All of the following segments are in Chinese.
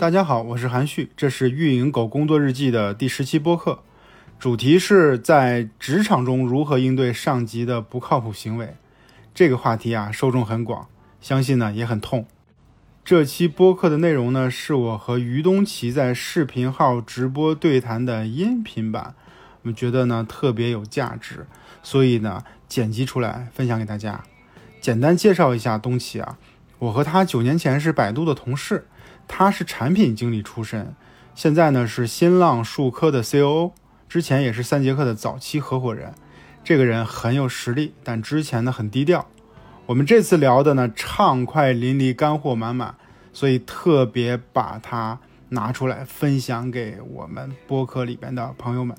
大家好，我是韩旭，这是运营狗工作日记的第十期播客，主题是在职场中如何应对上级的不靠谱行为。这个话题啊，受众很广，相信呢也很痛。这期播客的内容呢，是我和于东奇在视频号直播对谈的音频版，我们觉得呢特别有价值，所以呢剪辑出来分享给大家。简单介绍一下东奇啊，我和他九年前是百度的同事。他是产品经理出身，现在呢是新浪数科的 COO，之前也是三节课的早期合伙人。这个人很有实力，但之前呢很低调。我们这次聊的呢畅快淋漓，干货满满，所以特别把它拿出来分享给我们播客里边的朋友们。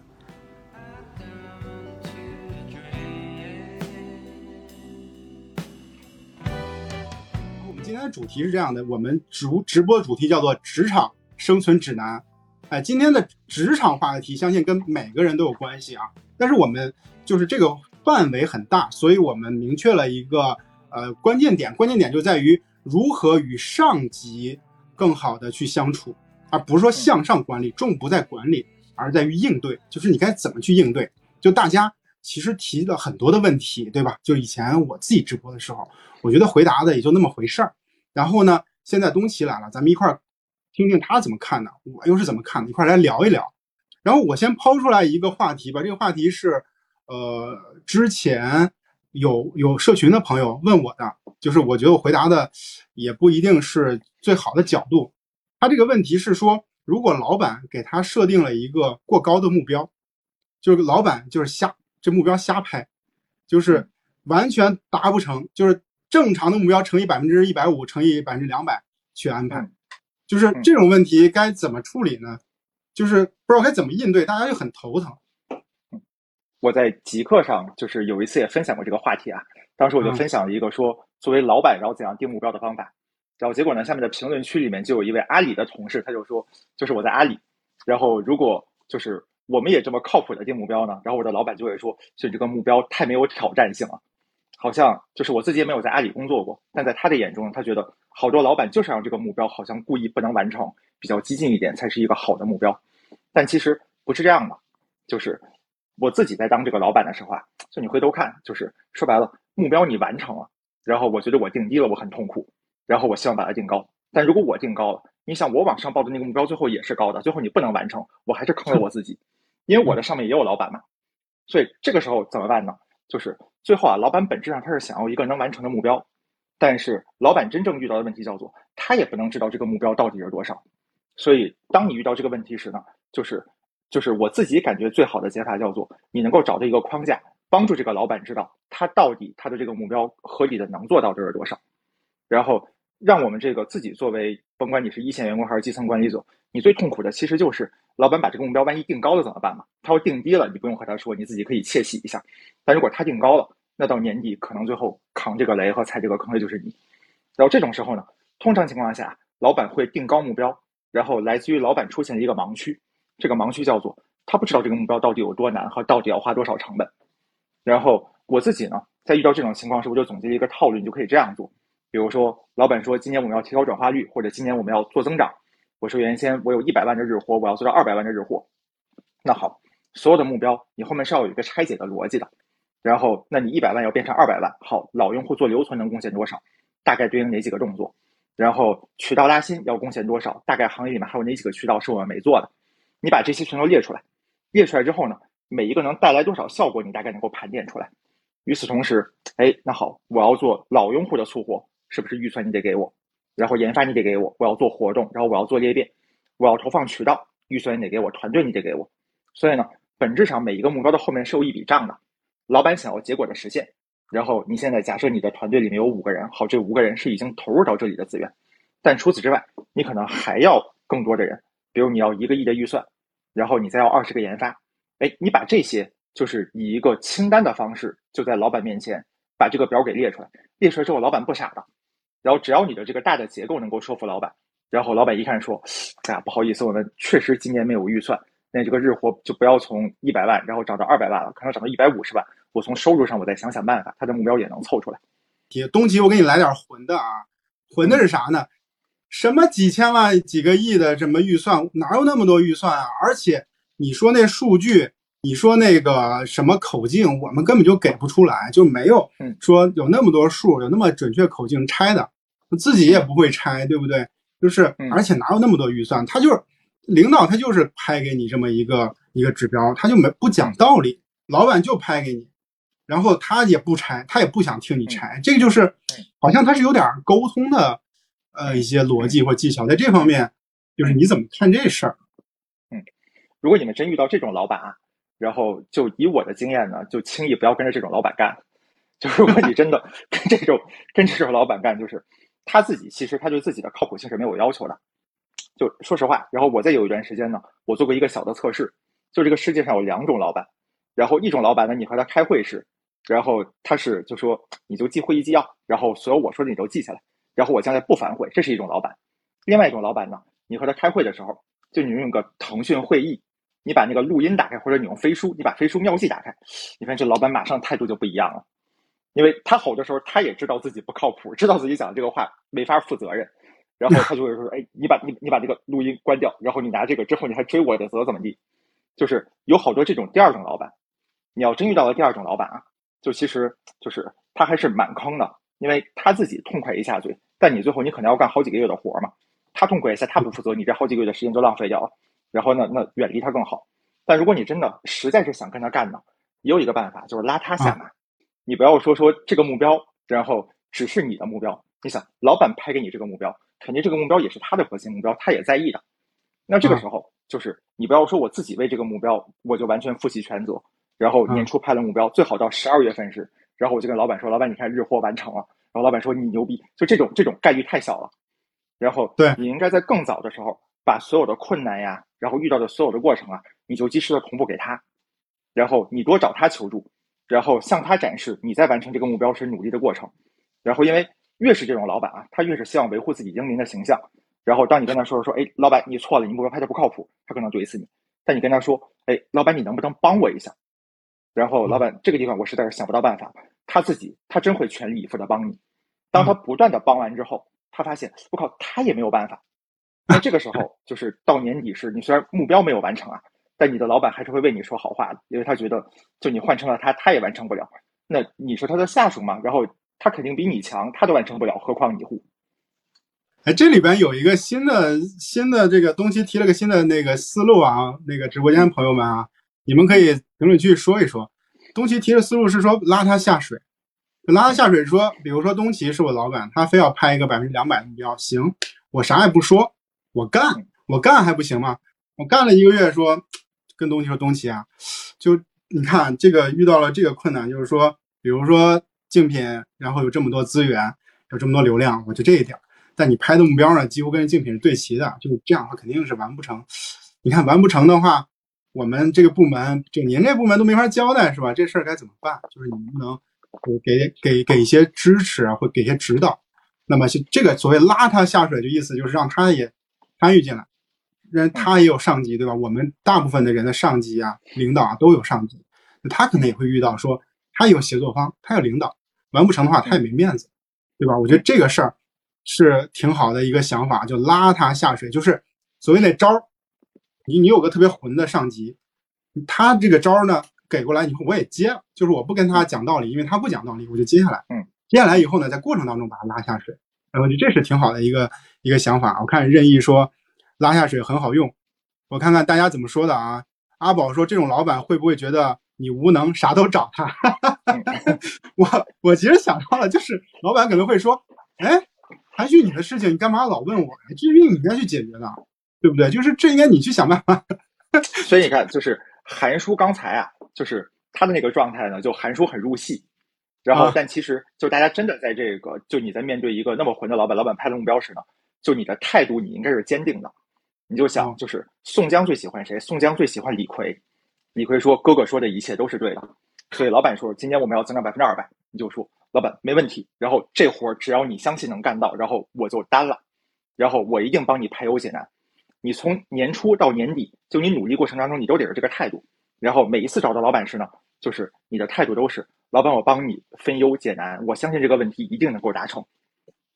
我们今天的主题是这样的，我们直直播主题叫做职场生存指南。哎，今天的职场话题，相信跟每个人都有关系啊。但是我们就是这个范围很大，所以我们明确了一个呃关键点，关键点就在于如何与上级更好的去相处，而不是说向上管理，重不在管理，而在于应对，就是你该怎么去应对。就大家其实提了很多的问题，对吧？就以前我自己直播的时候，我觉得回答的也就那么回事儿。然后呢，现在东奇来了，咱们一块儿听听他怎么看的，我又是怎么看的，一块儿来聊一聊。然后我先抛出来一个话题吧，这个话题是，呃，之前有有社群的朋友问我的，就是我觉得我回答的也不一定是最好的角度。他这个问题是说，如果老板给他设定了一个过高的目标，就是老板就是瞎这目标瞎拍，就是完全达不成，就是正常的目标乘以百分之一百五乘以百分之两百去安排，就是这种问题该怎么处理呢？就是不知道该怎么应对，大家就很头疼。我在极客上就是有一次也分享过这个话题啊，当时我就分享了一个说作为老板然后怎样定目标的方法，然后结果呢，下面的评论区里面就有一位阿里的同事，他就说，就是我在阿里，然后如果就是我们也这么靠谱的定目标呢，然后我的老板就会说，就这个目标太没有挑战性了，好像就是我自己也没有在阿里工作过，但在他的眼中，他觉得好多老板就是让这个目标好像故意不能完成，比较激进一点才是一个好的目标，但其实不是这样的，就是我自己在当这个老板的时候啊，就你回头看，就是说白了，目标你完成了，然后我觉得我定低了，我很痛苦，然后我希望把它定高，但如果我定高了，你想我往上报的那个目标最后也是高的，最后你不能完成，我还是坑了我自己，因为我的上面也有老板嘛，所以这个时候怎么办呢？就是最后啊，老板本质上他是想要一个能完成的目标，但是老板真正遇到的问题叫做他也不能知道这个目标到底是多少，所以当你遇到这个问题时呢，就是就是我自己感觉最好的解法叫做你能够找到一个框架，帮助这个老板知道他到底他的这个目标合理的能做到这是多少，然后让我们这个自己作为甭管你是一线员工还是基层管理者，你最痛苦的其实就是老板把这个目标万一定高了怎么办嘛？他要定低了，你不用和他说，你自己可以窃喜一下。但如果他定高了，那到年底可能最后扛这个雷和踩这个坑的就是你。然后这种时候呢，通常情况下，老板会定高目标，然后来自于老板出现一个盲区，这个盲区叫做他不知道这个目标到底有多难和到底要花多少成本。然后我自己呢，在遇到这种情况时，我就总结一个套路，你就可以这样做。比如说，老板说今年我们要提高转化率，或者今年我们要做增长。我说原先我有一百万的日活，我要做到二百万的日活。那好，所有的目标你后面是要有一个拆解的逻辑的。然后，那你一百万要变成二百万，好，老用户做留存能贡献多少？大概对应哪几个动作？然后渠道拉新要贡献多少？大概行业里面还有哪几个渠道是我们没做的？你把这些全都列出来，列出来之后呢，每一个能带来多少效果，你大概能够盘点出来。与此同时，哎，那好，我要做老用户的促活，是不是预算你得给我？然后研发你得给我，我要做活动，然后我要做裂变，我要投放渠道，预算你得给我，团队你得给我。所以呢，本质上每一个目标的后面是有一笔账的。老板想要结果的实现，然后你现在假设你的团队里面有五个人，好，这五个人是已经投入到这里的资源，但除此之外，你可能还要更多的人，比如你要一个亿的预算，然后你再要二十个研发，哎，你把这些就是以一个清单的方式，就在老板面前把这个表给列出来，列出来之后，老板不傻的，然后只要你的这个大的结构能够说服老板，然后老板一看说：“哎呀，不好意思，我们确实今年没有预算，那这个日活就不要从一百万，然后涨到二百万了，可能涨到一百五十万。我从收入上我再想想办法，他的目标也能凑出来。姐东奇，我给你来点混的啊，混的是啥呢？什么几千万、几个亿的什么预算，哪有那么多预算啊？而且你说那数据，你说那个什么口径，我们根本就给不出来，就没有嗯说有那么多数，有那么准确口径拆的，自己也不会拆，对不对？就是嗯，而且哪有那么多预算？他就是领导，他就是拍给你这么一个一个指标，他就没不讲道理，老板就拍给你，然后他也不拆，他也不想听你拆，这个就是好像他是有点沟通的呃一些逻辑或技巧，在这方面，就是你怎么看这事儿？嗯如果你们真遇到这种老板啊，然后就以我的经验呢，就轻易不要跟着这种老板干。就如果你真的跟这种跟这种老板干，就是他自己其实他对自己的靠谱性是没有要求的。就说实话，然后我再有一段时间呢，我做过一个小的测试，就这个世界上有两种老板，然后一种老板呢，你和他开会时，然后他是就说你就记会议纪要，然后所有我说的你都记下来，然后我将来不反悔，这是一种老板。另外一种老板呢，你和他开会的时候，就你用个腾讯会议，你把那个录音打开，或者你用飞书，你把飞书妙记打开，你看这老板马上态度就不一样了，因为他吼的时候，他也知道自己不靠谱，知道自己讲的这个话没法负责任，然后他就会说，哎，你把你你把这个录音关掉，然后你拿这个之后你还追我的责怎么地？就是有好多这种第二种老板，你要真遇到了第二种老板啊，就其实就是他还是蛮坑的，因为他自己痛快一下嘴，但你最后你可能要干好几个月的活嘛，他痛快一下他不负责，你这好几个月的时间就浪费掉了。然后呢，那远离他更好。但如果你真的实在是想跟他干呢，也有一个办法，就是拉他下马。你不要说说这个目标，然后只是你的目标。你想，老板拍给你这个目标，肯定这个目标也是他的核心目标，他也在意的。那这个时候，就是你不要说我自己为这个目标，我就完全负起全责。然后年初拍了目标，最好到十二月份时，然后我就跟老板说：“老板，你看日货完成了。”然后老板说：“你牛逼。”就这种这种概率太小了。然后对你应该在更早的时候，把所有的困难呀，然后遇到的所有的过程啊，你就及时的同步给他，然后你多找他求助，然后向他展示你在完成这个目标时努力的过程。然后因为越是这种老板啊，他越是希望维护自己英明的形象。然后当你跟他说说，哎，老板你错了，你目标拍的不靠谱，他可能怼死你。但你跟他说，哎，老板你能不能帮我一下？然后老板这个地方我实在是想不到办法，他自己他真会全力以赴的帮你。当他不断的帮完之后，他发现我靠，他也没有办法。那这个时 候就是到年底时，你虽然目标没有完成啊，但你的老板还是会为你说好话的，因为他觉得就你换成了他，他也完成不了。那你是他的下属嘛？然后他肯定比你强，他都完成不了，何况你乎？哎，这里边有一个新的新的这个东西，提了个新的那个思路啊，那个直播间的朋友们啊，你们可以评论区说一说。东奇提的思路是说拉他下水，拉他下水说，比如说东奇是我老板，他非要拍一个百分之两百的目标，行，我啥也不说，我干，我干还不行吗？我干了一个月，说跟东奇说，东奇啊，就你看这个遇到了这个困难，就是说，比如说竞品，然后有这么多资源，有这么多流量，我就这一点。但你拍的目标呢，几乎跟竞品是对齐的，就这样的话肯定是完不成。你看完不成的话，我们这个部门就您这部门都没法交代，是吧？这事儿该怎么办？就是你能不能给给给一些支持啊，或给一些指导？那么就这个所谓拉他下水，就意思就是让他也参与进来，让他也有上级，对吧？我们大部分的人的上级啊、领导啊都有上级，他可能也会遇到说他有协作方，他有领导，完不成的话他也没面子，对吧？我觉得这个事儿。是挺好的一个想法，就拉他下水，就是所谓那招儿。你你有个特别混的上级，他这个招儿呢给过来以后，我也接了，就是我不跟他讲道理，因为他不讲道理，我就接下来。嗯，接下来以后呢，在过程当中把他拉下水，然后就这是挺好的一个一个想法。我看任意说拉下水很好用，我看看大家怎么说的啊？阿宝说这种老板会不会觉得你无能，啥都找他？我我其实想到了，就是老板可能会说，哎。韩旭你的事情，你干嘛老问我呀？这是你应该去解决的，对不对？就是这应该你去想办法。所以你看，就是韩叔刚才啊，就是他的那个状态呢，就韩叔很入戏，然后、啊但其实就大家真的在这个，就你在面对一个那么混的老板，老板拍的目标时呢，就你的态度你应该是坚定的。你就想哦，就是宋江最喜欢谁？宋江最喜欢李逵。李逵说：“哥哥说的一切都是对的。”所以老板说：“今年我们要增长百分之二百。”你就说。老板没问题，然后这活儿只要你相信能干到，然后我就担了。然后我一定帮你排忧解难。你从年初到年底，就你努力过程当中，你都得是这个态度。然后每一次找到老板时呢，就是你的态度都是老板，我帮你分忧解难，我相信这个问题一定能够达成。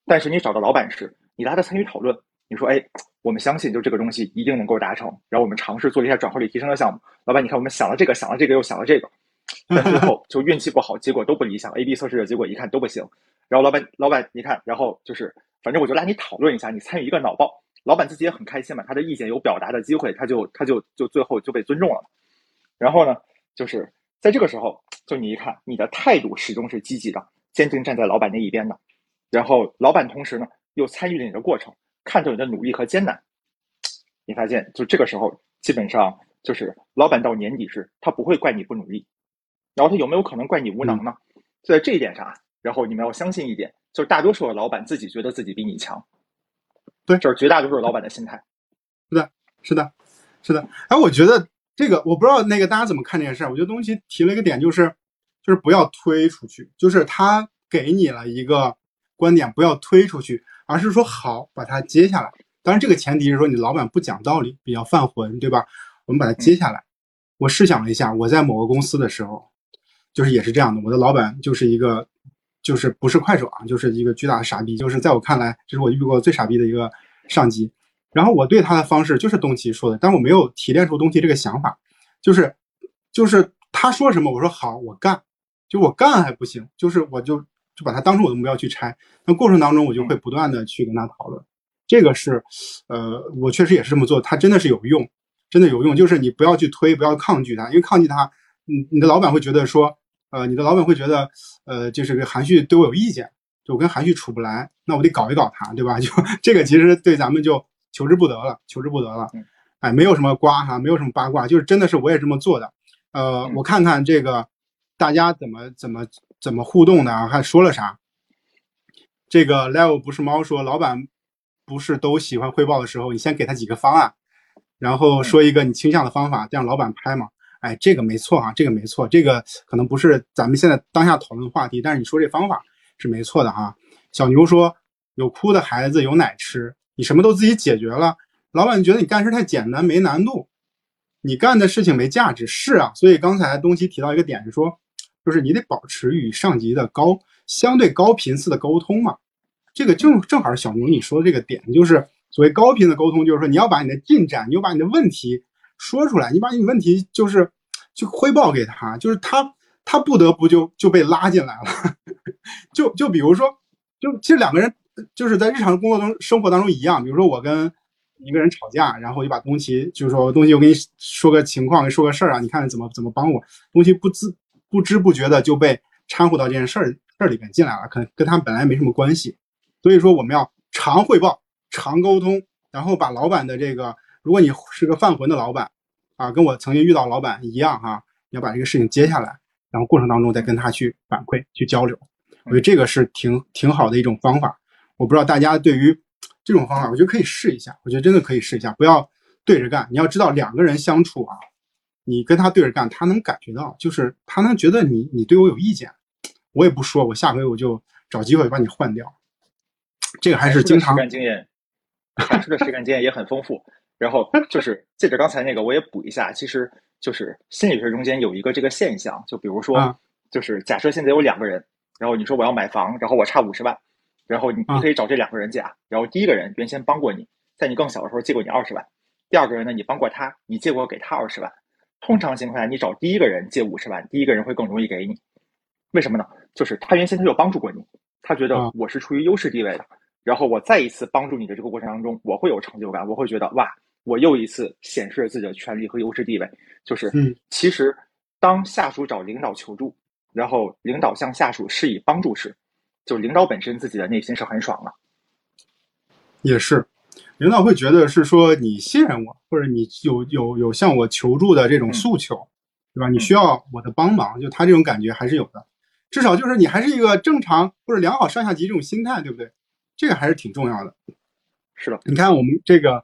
但是你找到老板时，你拉他参与讨论，你说，哎，我们相信就这个东西一定能够达成，然后我们尝试做了一下转化率提升的项目。老板，你看我们想了这个，想了这个，又想了这个，但最后就运气不好，结果都不理想。A B 测试的结果一看都不行。然后老板，老板，你看，然后就是反正我就拉你讨论一下，你参与一个脑爆。老板自己也很开心嘛，他的意见有表达的机会，他就他就就最后就被尊重了。然后呢，就是在这个时候，就你一看，你的态度始终是积极的，坚定站在老板那一边的。然后老板同时呢又参与了你的过程，看到你的努力和艰难。你发现，就这个时候，基本上就是老板到年底时，他不会怪你不努力，然后他有没有可能怪你无能呢？就在这一点上，然后你们要相信一点，就是大多数的老板自己觉得自己比你强。对，这是绝大多数老板的心态。是的，是的，是的。哎，我觉得这个我不知道那个大家怎么看这件事儿。我觉得东西提了一个点，就是就是不要推出去，就是他给你了一个观点，不要推出去，而是说好把它接下来。当然，这个前提是说你老板不讲道理，比较犯浑，对吧？我们把它接下来。我试想了一下，我在某个公司的时候，就是也是这样的，我的老板就是一个。就是不是快手啊，就是一个巨大的傻逼。就是在我看来，这是我遇过最傻逼的一个上级。然后我对他的方式就是东奇说的，但我没有提炼出东奇这个想法。就是就是他说什么，我说好，我干。就我干还不行，就是我就就把它当成我的目标去拆。那过程当中，我就会不断的去跟他讨论。这个是呃，我确实也是这么做，他真的是有用，真的有用。就是你不要去推，不要抗拒他，因为抗拒他，你你的老板会觉得说。呃，你的老板会觉得，呃，就是个韩旭对我有意见，就我跟韩旭处不来，那我得搞一搞他，对吧？就这个其实对咱们就求之不得了，求之不得了。哎，没有什么瓜哈，没有什么八卦，就是真的是我也这么做的。呃，我看看这个大家怎么怎么怎么互动的啊，还说了啥？这个 level 不是猫说，老板不是都喜欢汇报的时候，你先给他几个方案，然后说一个你倾向的方法，这样老板拍嘛。哎，这个没错啊，这个没错，这个可能不是咱们现在当下讨论的话题，但是你说这方法是没错的哈。小牛说有哭的孩子有奶吃，你什么都自己解决了，老板觉得你干事太简单没难度，你干的事情没价值。是啊，所以刚才东西提到一个点是说，就是你得保持与上级的高相对高频次的沟通嘛。这个正正好是小牛你说的这个点，就是所谓高频的沟通，就是说你要把你的进展，你要把你的问题。说出来，你把你问题就是就汇报给他，就是他他不得不就就被拉进来了。就就比如说，就其实两个人就是在日常工作中生活当中一样。比如说我跟一个人吵架，然后就把东西就是说东西我给你说个情况，说个事儿啊，你看怎么怎么帮我。东西不知不知不觉的就被掺和到这件事儿事儿里边进来了，可能跟他们本来没什么关系。所以说我们要常汇报、常沟通，然后把老板的这个。如果你是个犯浑的老板，啊，跟我曾经遇到老板一样哈，你要把这个事情接下来，然后过程当中再跟他去反馈、去交流，我觉得这个是挺挺好的一种方法。我不知道大家对于这种方法，我觉得可以试一下。我觉得真的可以试一下，不要对着干。你要知道，两个人相处啊，你跟他对着干，他能感觉到，就是他能觉得你你对我有意见，我也不说，我下回我就找机会把你换掉。这个还是经常实干经验，实战经验也很丰富。然后 就是借着刚才那个，我也补一下，其实就是心理学中间有一个这个现象，就比如说，就是假设现在有两个人，然后你说我要买房，然后我差五十万，然后你你可以找这两个人借，然后第一个人原先帮过你，在你更小的时候借过你二十万，第二个人呢，你帮过他，你借过给他二十万，通常情况下，你找第一个人借五十万，第一个人会更容易给你，为什么呢？就是他原先他就帮助过你，他觉得我是处于优势地位的，然后我再一次帮助你的这个过程当中，我会有成就感，我会觉得哇。我又一次显示了自己的权利和优势地位，就是，嗯，其实当下属找领导求助，然后领导向下属施以帮助时，就领导本身自己的内心是很爽的。也是，领导会觉得是说你信任我，或者你有有有向我求助的这种诉求，对吧？你需要我的帮忙，就他这种感觉还是有的，至少就是你还是一个正常或者良好上下级这种心态，对不对？这个还是挺重要的。是的，你看我们这个。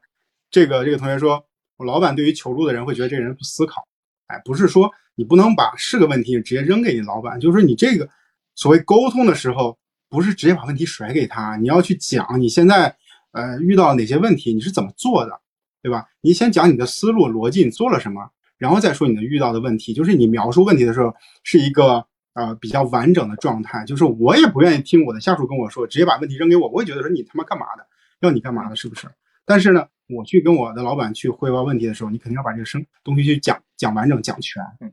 这个这个同学说，我老板对于求助的人会觉得这个人不思考，哎，不是说你不能把是个问题直接扔给你老板，就是说你这个所谓沟通的时候，不是直接把问题甩给他，你要去讲你现在呃遇到哪些问题，你是怎么做的，对吧？你先讲你的思路逻辑，你做了什么，然后再说你的遇到的问题。就是你描述问题的时候是一个呃比较完整的状态。就是我也不愿意听我的下属跟我说，直接把问题扔给我，我也觉得说你他妈干嘛的，要你干嘛的，是不是？但是呢，我去跟我的老板去汇报问题的时候，你肯定要把这个生东西去讲讲完整、讲全。嗯，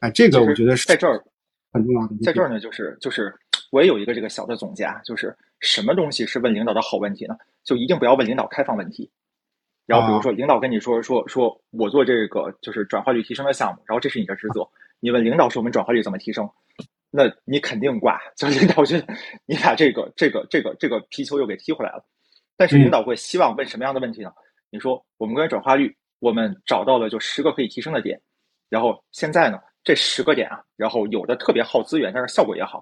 哎，这个我觉得是在这儿很重要的。在这儿呢，就是就是我也有一个这个小的总结啊，就是什么东西是问领导的好问题呢？就一定不要问领导开放问题。然后比如说领导跟你说说说我做这个就是转化率提升的项目，然后这是你的职责，你问领导说我们转化率怎么提升，那你肯定挂，就领导觉得你把这个这个这个这个皮球又给踢回来了。但是领导会希望问什么样的问题呢？你说我们关于转化率，我们找到了就十个可以提升的点，然后现在呢这十个点啊，然后有的特别耗资源，但是效果也好；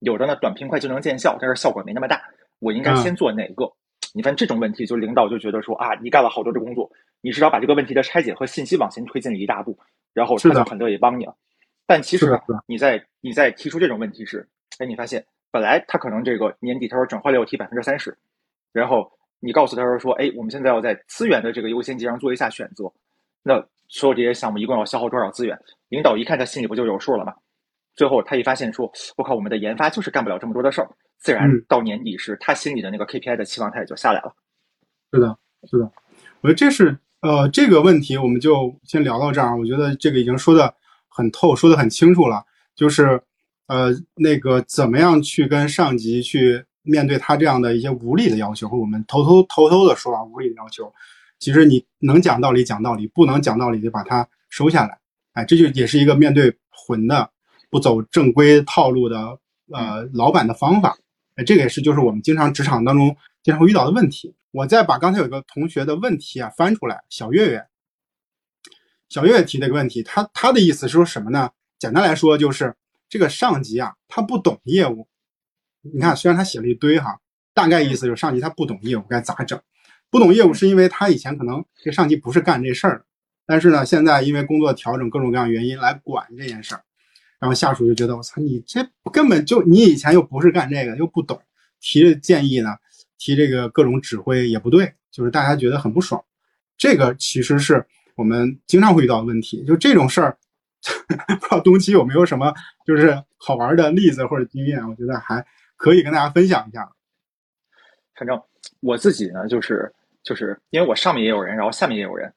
有的呢短平快就能见效，但是效果没那么大。我应该先做哪个？你看这种问题，就领导就觉得说啊，你干了好多的工作，你至少把这个问题的拆解和信息往前推进了一大步，然后他就很乐意帮你了。但其实你在你在提出这种问题时，哎，你发现本来他可能这个年底他说转化率要提百分之三十，然后你告诉他说说，哎，我们现在要在资源的这个优先级上做一下选择，那所有这些项目一共要消耗多少资源？领导一看他心里不就有数了吗？最后他一发现说，我靠，我们的研发就是干不了这么多的事儿，自然嗯到年底时他心里的那个 KPI 的期望他也就下来了。是的，是的，我觉得这是呃这个问题，我们就先聊到这儿。我觉得这个已经说的很透，说的很清楚了，就是呃那个怎么样去跟上级去面对他这样的一些无理的要求，或者我们偷偷偷偷的说啊无理的要求，其实你能讲道理讲道理，不能讲道理就把它收下来。哎，这就也是一个面对混的、不走正规套路的呃老板的方法。哎，这个也是就是我们经常职场当中经常会遇到的问题。我再把刚才有个同学的问题啊翻出来，小月月，小月月提的一个问题，他他的意思是说什么呢？简单来说就是这个上级啊，他不懂业务。你看，虽然他写了一堆哈，大概意思就是上级他不懂业务该咋整？不懂业务是因为他以前可能这上级不是干这事儿，但是呢，现在因为工作调整各种各样原因来管这件事儿，然后下属就觉得我操，你这根本就你以前又不是干这个，又不懂，提这建议呢，提这个各种指挥也不对，就是大家觉得很不爽。这个其实是我们经常会遇到的问题，就这种事儿，不知道东七有没有什么就是好玩的例子或者经验，我觉得还可以跟大家分享一下。反正我自己呢，就是就是因为我上面也有人，然后下面也有人，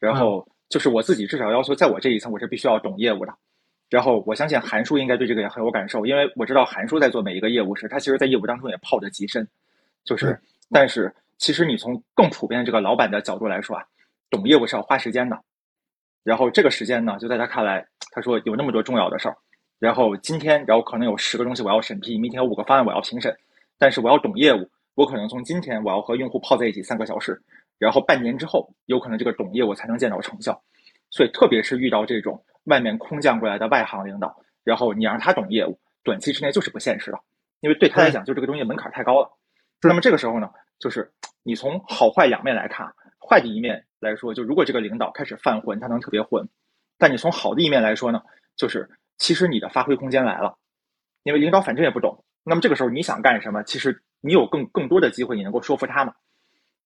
然后就是我自己至少要求在我这一层我是必须要懂业务的。然后我相信韩叔应该对这个也很有感受，因为我知道韩叔在做每一个业务时，他其实在业务当中也泡得极深。就是对，但是其实你从更普遍的这个老板的角度来说啊，懂业务是要花时间的。然后这个时间呢，就在他看来，他说有那么多重要的事儿，然后今天，然后可能有十个东西我要审批，明天有五个方案我要评审，但是我要懂业务，我可能从今天我要和用户泡在一起三个小时，然后半年之后，有可能这个懂业务才能见到成效。所以，特别是遇到这种外面空降过来的外行领导，然后你让他懂业务，短期之内就是不现实的，因为对他来讲，就这个东西门槛太高了。那么这个时候呢，就是你从好坏两面来看，坏的一面来说，就如果这个领导开始犯浑，他能特别混；但你从好的一面来说呢，就是其实你的发挥空间来了，因为领导反正也不懂。那么这个时候你想干什么，其实你有更更多的机会，你能够说服他嘛。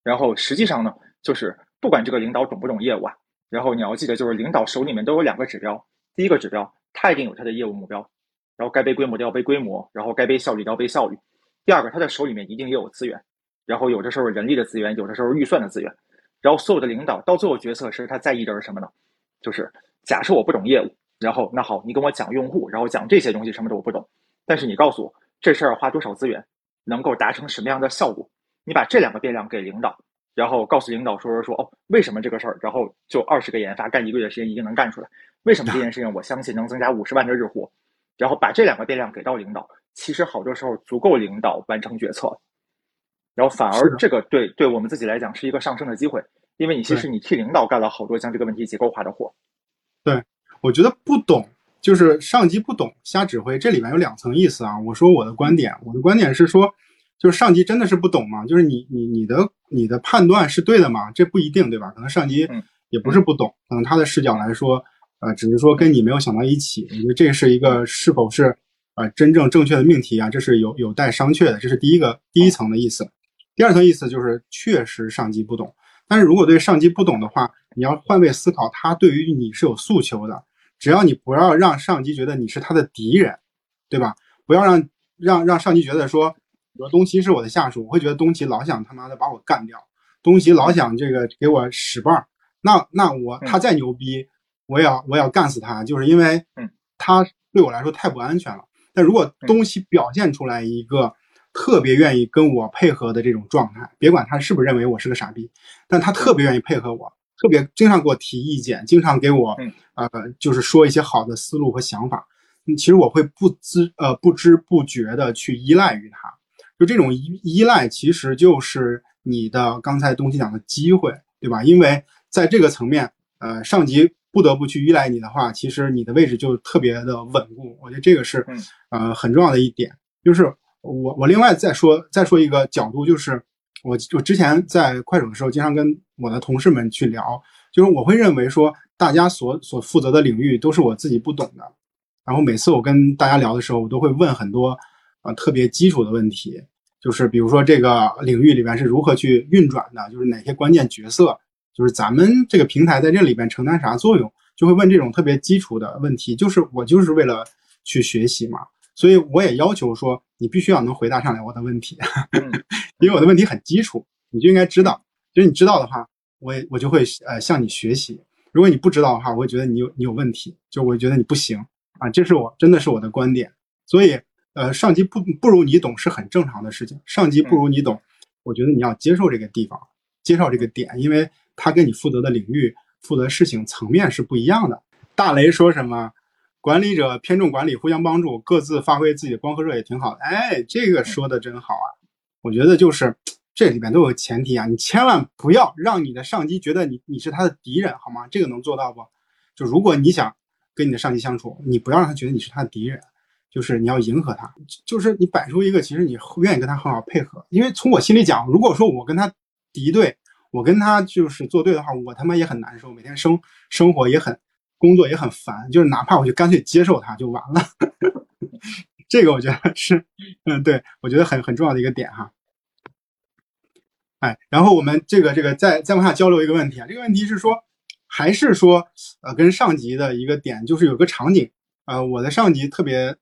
然后实际上呢，就是不管这个领导懂不懂业务啊，然后你要记得，就是领导手里面都有两个指标，第一个指标他一定有他的业务目标，然后该背规模的要背规模，然后该背效率的要背效率。第二个，他的手里面一定也有资源，然后有的时候人力的资源，有的时候预算的资源。然后所有的领导到最后决策时，他在意的是什么呢？就是假设我不懂业务，然后那好，你跟我讲用户，然后讲这些东西什么的我不懂，但是你告诉我这事儿花多少资源，能够达成什么样的效果，你把这两个变量给领导，然后告诉领导说说说哦，为什么这个事儿，然后就二十个研发干一个月时间一定能干出来，为什么这件事情我相信能增加五十万的日活，然后把这两个变量给到领导，其实好多时候足够领导完成决策。然后反而这个对对我们自己来讲是一个上升的机会，因为你其实你替领导干了好多将这个问题结构化的活。我觉得不懂就是上级不懂瞎指挥，这里面有两层意思啊。我说我的观点，我的观点是说，就是上级真的是不懂吗？就是你你你的你的判断是对的吗？这不一定，对吧？可能上级嗯也不是不懂，可能他的视角来说，呃，只是说跟你没有想到一起。我觉得这是一个是否是呃真正正确的命题啊，这是有有待商榷的，这是第一个第一层的意思。第二层意思就是确实上级不懂，但是如果对上级不懂的话，你要换位思考，他对于你是有诉求的，只要你不要让上级觉得你是他的敌人，对吧？不要让让让上级觉得说，比如东奇是我的下属，我会觉得东奇老想他妈的把我干掉，东奇老想这个给我使绊儿，那那我他再牛逼，我也要我也要干死他，就是因为嗯他对我来说太不安全了。但如果东西表现出来一个特别愿意跟我配合的这种状态，别管他是不是认为我是个傻逼，但他特别愿意配合我，特别经常给我提意见，经常给我嗯呃就是说一些好的思路和想法。嗯其实我会不知呃不知不觉的去依赖于他，就这种依依赖其实就是你的刚才东西讲的机会，对吧？因为在这个层面，呃，上级不得不去依赖你的话，其实你的位置就特别的稳固。我觉得这个是嗯呃很重要的一点。就是我我另外再说再说一个角度，就是我我之前在快手的时候，经常跟我的同事们去聊，就是我会认为说大家所所负责的领域都是我自己不懂的，然后每次我跟大家聊的时候，我都会问很多呃特别基础的问题，就是比如说这个领域里边是如何去运转的，就是哪些关键角色，就是咱们这个平台在这里边承担啥作用，就会问这种特别基础的问题。就是我就是为了去学习嘛，所以我也要求说你必须要能回答上来我的问题，嗯因为我的问题很基础，你就应该知道。就是你知道的话，我也我就会呃向你学习。如果你不知道的话，我会觉得你有你有问题，就我觉得你不行啊，这是我真的是我的观点。所以呃，上级不不如你懂是很正常的事情，上级不如你懂，我觉得你要接受这个地方，接受这个点，因为他跟你负责的领域、负责事情层面是不一样的。大雷说什么？管理者偏重管理，互相帮助，各自发挥自己的光和热也挺好的。哎，这个说的真好啊！我觉得就是 这里边都有个前提啊，你千万不要让你的上级觉得你你是他的敌人，好吗？这个能做到不？就如果你想跟你的上级相处，你不要让他觉得你是他的敌人，就是你要迎合他，就是你摆出一个其实你愿意跟他很好配合。因为从我心里讲，如果说我跟他敌对，我跟他就是作对的话，我他妈也很难受，每天生生活也很工作也很烦，就是哪怕我就干脆接受他就完了。这个我觉得是，嗯，对我觉得很很重要的一个点哈。哎，然后我们这个这个再再往下交流一个问题啊，这个问题是说，还是说呃跟上级的一个点，就是有个场景，呃，我的上级特别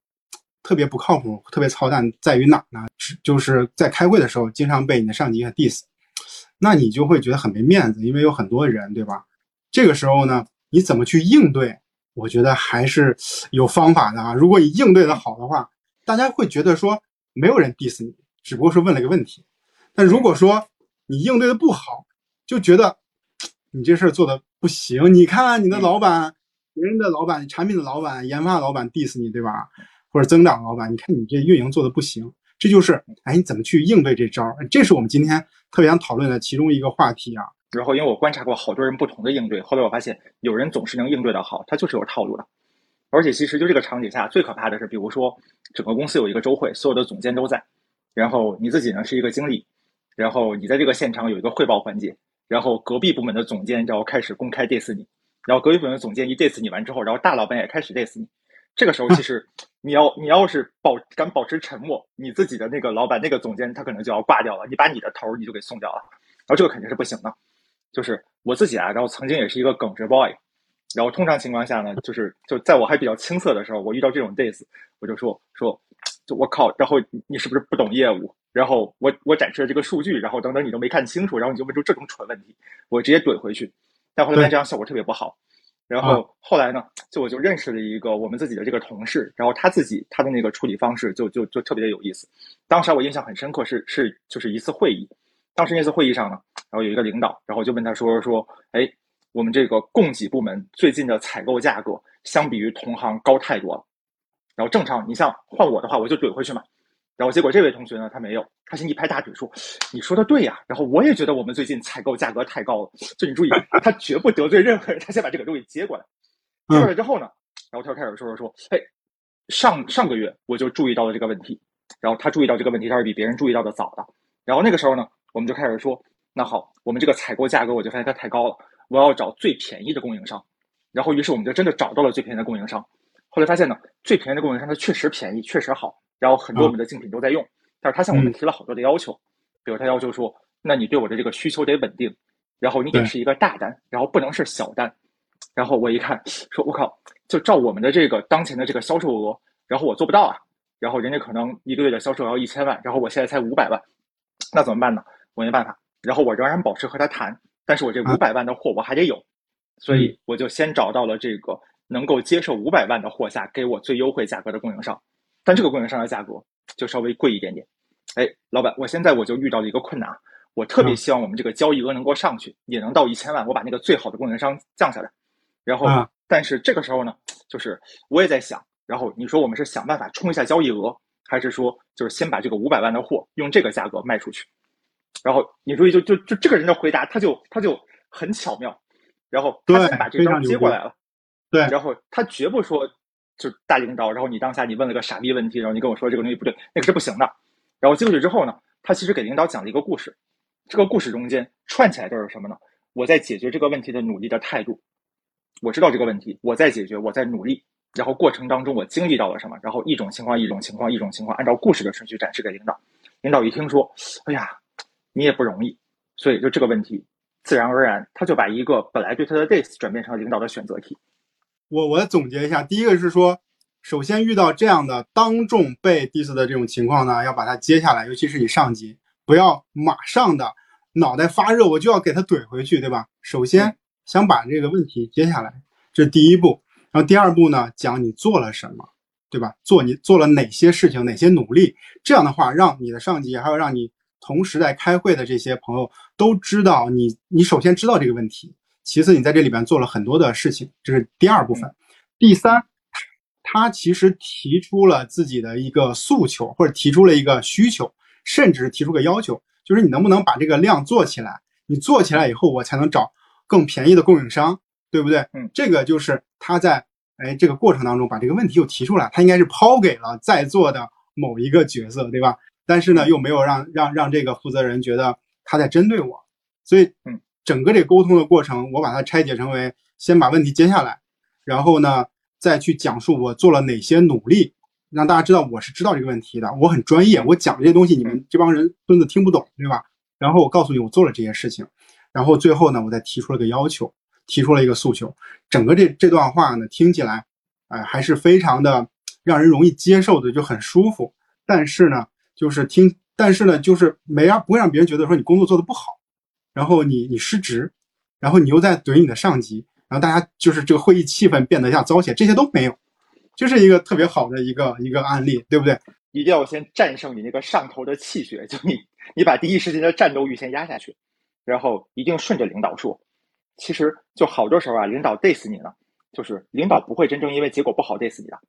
特别不靠谱，特别操蛋，在于哪呢？就是在开会的时候，经常被你的上级给 diss，那你就会觉得很没面子，因为有很多人，对吧？这个时候呢，你怎么去应对？我觉得还是有方法的啊。如果你应对的好的话，大家会觉得说没有人 diss 你，只不过是问了个问题。但如果说你应对的不好，就觉得你这事儿做的不行。你看你的老板、别人的老板、产品的老板、研发的老板 diss 你，对吧？或者增长老板，你看你这运营做的不行，这就是哎，你怎么去应对这招儿？这是我们今天特别想讨论的其中一个话题啊。然后因为我观察过好多人不同的应对，后来我发现有人总是能应对的好，他就是有套路的。而且其实就这个场景下，最可怕的是，比如说整个公司有一个周会，所有的总监都在，然后你自己呢是一个经理，然后你在这个现场有一个汇报环节，然后隔壁部门的总监然后开始公开 diss 你，然后隔壁部门的总监一 diss 你完之后，然后大老板也开始 diss 你，这个时候其实你要你要是保敢保持沉默，你自己的那个老板那个总监他可能就要挂掉了，你把你的头儿你就给送掉了，然后这个肯定是不行的。就是我自己啊，然后曾经也是一个耿直 boy，然后通常情况下呢，就是就在我还比较青涩的时候，我遇到这种 days，我就说说，就我靠，然后你你是不是不懂业务？然后我我展示了这个数据，然后等等你都没看清楚，然后你就问出这种蠢问题，我直接怼回去。但后来发现这样效果特别不好。然后后来呢，就我就认识了一个我们自己的这个同事，然后他自己他的那个处理方式就就就特别的有意思。当时我印象很深刻，是是就是一次会议，当时那次会议上呢，然后有一个领导，然后就问他说说，哎，我们这个供给部门最近的采购价格相比于同行高太多了。然后正常，你像换我的话，我就怼回去嘛。然后结果这位同学呢，他没有，他先一拍大腿说：“你说的对呀。”然后我也觉得我们最近采购价格太高了。就你注意，他绝不得罪任何人，他先把这个东西接过来。接过来之后呢，然后他就开始说说说，哎，上上个月我就注意到了这个问题，然后他注意到这个问题，他是比别人注意到的早的。然后那个时候呢，我们就开始说，那好，我们这个采购价格我就发现它太高了，我要找最便宜的供应商。然后于是我们就真的找到了最便宜的供应商。后来发现呢，最便宜的供应商它确实便宜，确实好，然后很多我们的竞品都在用，但是他向我们提了好多的要求。比如他要求说，那你对我的这个需求得稳定，然后你得是一个大单，然后不能是小单。然后我一看，说我靠，就照我们的这个当前的这个销售额，然后我做不到啊。然后人家可能一个月的销售额要一千万，然后我现在才五百万，那怎么办呢？我没办法，然后我仍然保持和他谈，但是我这啊五百万的货我还得有，所以我就先找到了这个能够接受五百万的货价给我最优惠价格的供应商，但这个供应商的价格就稍微贵一点点。哎，老板，我现在我就遇到了一个困难，我特别嗯希望我们这个交易额能够上去，也能到一千万，我把那个最好的供应商降下来。然后啊，但是这个时候呢，就是我也在想，然后你说我们是想办法冲一下交易额，还是说就是先把这个五百万的货用这个价格卖出去？然后你注意，就就就这个人的回答，他就他就很巧妙，然后他对先把这张非常牛逼接过来了，对然后他绝不说就大领导，然后你当下你问了个傻逼问题，然后你跟我说这个东西不对，那个是不行的。然后接过去之后呢，他其实给领导讲了一个故事，这个故事中间串起来都是什么呢？我在解决这个问题的努力的态度，我知道这个问题，我在解决，我在努力，然后过程当中我经历到了什么，然后一种情况一种情况一种情况，按照故事的顺序展示给领导。领导一听说，哎呀，你也不容易，所以就这个问题，自然而然他就把一个本来对他的 diss 转变成领导的选择题。我我总结一下，第一个是说，首先遇到这样的当众被 diss 的这种情况呢，要把它接下来，尤其是你上级，不要马上的脑袋发热，我就要给他怼回去，对吧？首先想把这个问题接下来，这是第一步。然后第二步呢，讲你做了什么，对吧？做你做了哪些事情，哪些努力，这样的话，让你的上级还有让你同时在开会的这些朋友都知道你，你首先知道这个问题，其次你在这里边做了很多的事情，这是第二部分。第三，他其实提出了自己的一个诉求，或者提出了一个需求，甚至是提出个要求，就是你能不能把这个量做起来？你做起来以后，我才能找更便宜的供应商，对不对？嗯，这个就是他在哎这个过程当中把这个问题又提出来，他应该是抛给了在座的某一个角色，对吧？但是呢，又没有让让让这个负责人觉得他在针对我，所以嗯，整个这个沟通的过程，我把它拆解成为先把问题接下来，然后呢再去讲述我做了哪些努力，让大家知道我是知道这个问题的，我很专业，我讲这些东西你们这帮人孙子听不懂，对吧？然后我告诉你我做了这些事情，然后最后呢，我再提出了个要求，提出了一个诉求，整个这这段话呢听起来，哎、还是非常的让人容易接受的，就很舒服。但是呢，就是听，但是呢，就是没让不会让别人觉得说你工作做得不好，然后你你失职，然后你又在怼你的上级，然后大家就是这个会议气氛变得像糟些，这些都没有，就是一个特别好的一个一个案例，对不对？一定要先战胜你那个上头的气血，就你你把第一时间的战斗欲先压下去，然后一定顺着领导说。其实就好多时候啊，领导 diss 你呢，就是领导不会真正因为结果不好 diss 你的。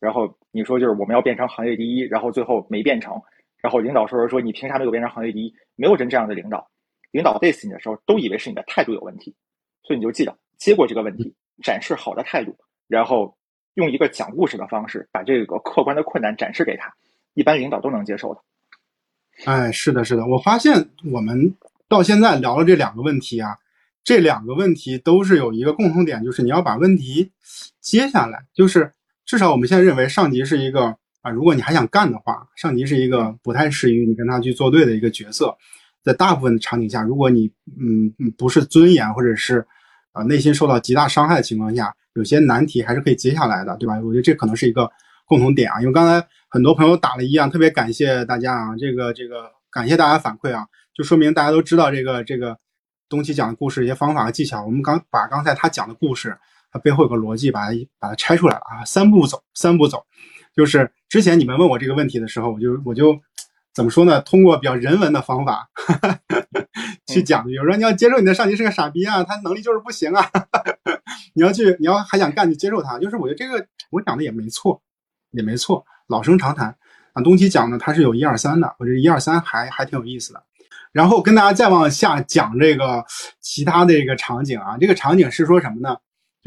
然后你说就是我们要变成行业第一，然后最后没变成，然后领导说说你凭啥没有变成行业第一？没有人这样的领导，领导 diss 你的时候都以为是你的态度有问题，所以你就记得接过这个问题，展示好的态度，然后用一个讲故事的方式把这个客观的困难展示给他，一般领导都能接受的。哎，是的，是的，我发现我们到现在聊了这两个问题啊，这两个问题都是有一个共同点，就是你要把问题接下来，就是至少我们现在认为上级是一个啊，如果你还想干的话，上级是一个不太适于你跟他去作对的一个角色，在大部分的场景下，如果你嗯嗯不是尊严或者是啊、内心受到极大伤害的情况下，有些难题还是可以接下来的，对吧？我觉得这可能是一个共同点啊，因为刚才很多朋友打了一样，特别感谢大家啊，这个这个感谢大家反馈啊，就说明大家都知道这个这个东西讲的故事一些方法和技巧。我们刚把刚才他讲的故事，它背后有个逻辑，把它把它拆出来了啊，三步走，三步走，就是之前你们问我这个问题的时候，我就我就怎么说呢？通过比较人文的方法 去讲，比如说你要接受你的上级是个傻逼啊，他能力就是不行啊，你要去你要还想干就接受他，就是我觉得这个我讲的也没错，也没错，老生常谈啊。东西讲呢，它是有一二三的，我觉得一二三还还挺有意思的。然后跟大家再往下讲这个其他的这个场景啊，这个场景是说什么呢？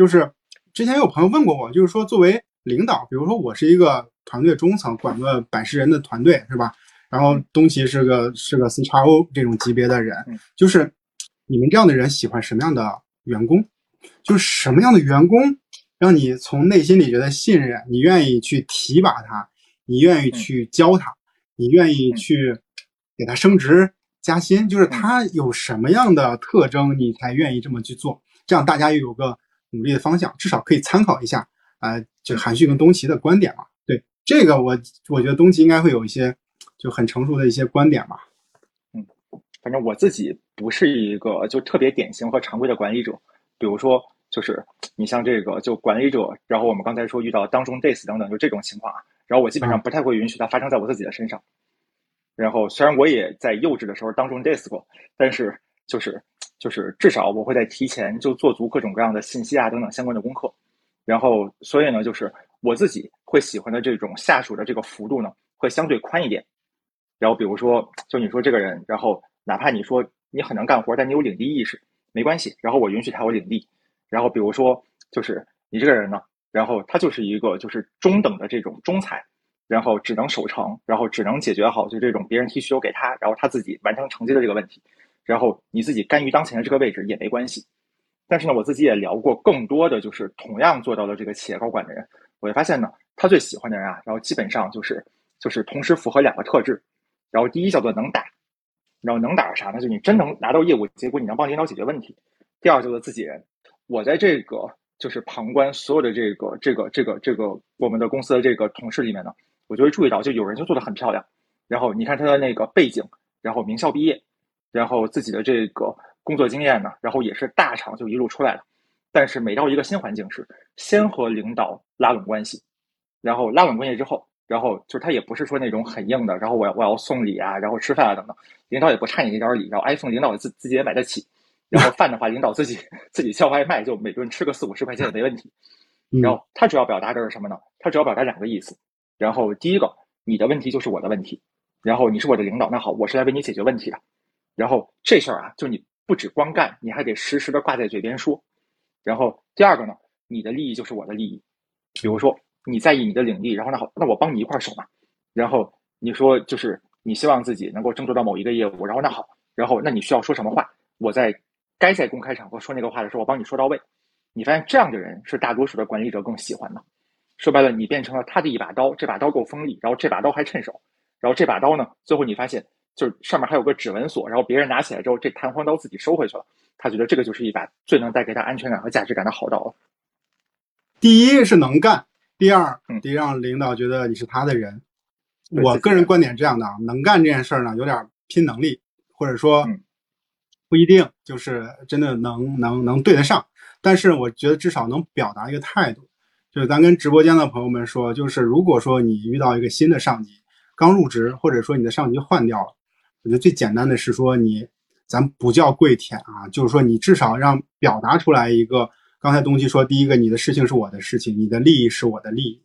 就是之前有朋友问过我，就是说作为领导，比如说我是一个团队中层，管个百十人的团队是吧？然后东奇是个是个 C x O 这种级别的人嗯，就是你们这样的人喜欢什么样的员工？就是什么样的员工让你从内心里觉得信任，你愿意去提拔他，你愿意去教他，你愿意去给他升职加薪，就是他有什么样的特征，你才愿意这么去做？这样大家又有个努力的方向，至少可以参考一下啊、呃，就韩旭跟东奇的观点嘛。对这个我，我觉得东奇应该会有一些就很成熟的一些观点吧。嗯反正我自己不是一个就特别典型和常规的管理者，比如说就是你像这个就管理者，然后我们刚才说遇到当众 diss 等等，就这种情况啊，然后我基本上不太会允许它发生在我自己的身上。然后虽然我也在幼稚的时候当众 diss 过，但是就是就是至少我会在提前就做足各种各样的信息啊等等相关的功课。然后所以呢，就是我自己会喜欢的这种下属的这个幅度呢，会相对宽一点。然后比如说，就你说这个人，然后哪怕你说你很能干活，但你有领地意识，没关系。然后我允许他有领地。然后比如说，就是你这个人呢，然后他就是一个就是中等的这种中才，然后只能守成，然后只能解决好就这种别人提需求给他，然后他自己完成成绩的这个问题。然后你自己甘于当前的这个位置也没关系。但是呢，我自己也聊过更多的就是同样做到了这个企业高管的人，我会发现呢，他最喜欢的人啊，然后基本上就是就是同时符合两个特质。然后第一叫做能打，然后能打啥呢？就你真能拿到业务结果，你能帮领导解决问题。第二叫做自己人。我在这个就是旁观所有的这个这个这个这个我们的公司的这个同事里面呢，我就会注意到，就有人就做的很漂亮。然后你看他的那个背景，然后名校毕业，然后自己的这个工作经验呢，然后也是大厂就一路出来了。但是每到一个新环境是先和领导拉拢关系，然后拉拢关系之后。然后就是他也不是说那种很硬的，然后我要我要送礼啊，然后吃饭啊等等，领导也不差你这点礼，然后 iPhone 领导自自己也买得起，然后饭的话领导自己自己叫外卖，就每顿吃个四五十块钱也没问题。然后他主要表达的是什么呢？他主要表达两个意思。然后第一个，你的问题就是我的问题，然后你是我的领导，那好，我是来为你解决问题的。然后这事儿啊，就你不止光干，你还得时时的挂在嘴边说。然后第二个呢，你的利益就是我的利益，比如说。你在意你的领地，然后那好，那我帮你一块儿守嘛。然后你说就是你希望自己能够争夺到某一个业务，然后那好，然后那你需要说什么话？我在该在公开场合说那个话的时候，我帮你说到位。你发现这样的人是大多数的管理者更喜欢的。说白了，你变成了他的一把刀，这把刀够锋利，然后这把刀还趁手，然后这把刀呢，最后你发现就是上面还有个指纹锁，然后别人拿起来之后，这弹簧刀自己收回去了。他觉得这个就是一把最能带给他安全感和价值感的好刀了。第一是能干。第二嗯，得让领导觉得你是他的人。我个人观点这样的啊，能干这件事儿呢，有点拼能力，或者说嗯不一定就是真的能能能对得上。但是我觉得至少能表达一个态度，就是咱跟直播间的朋友们说，就是如果说你遇到一个新的上级，刚入职，或者说你的上级换掉了，我觉得最简单的是说你，咱不叫跪舔啊，就是说你至少让表达出来一个。刚才东西说，第一个，你的事情是我的事情，你的利益是我的利益，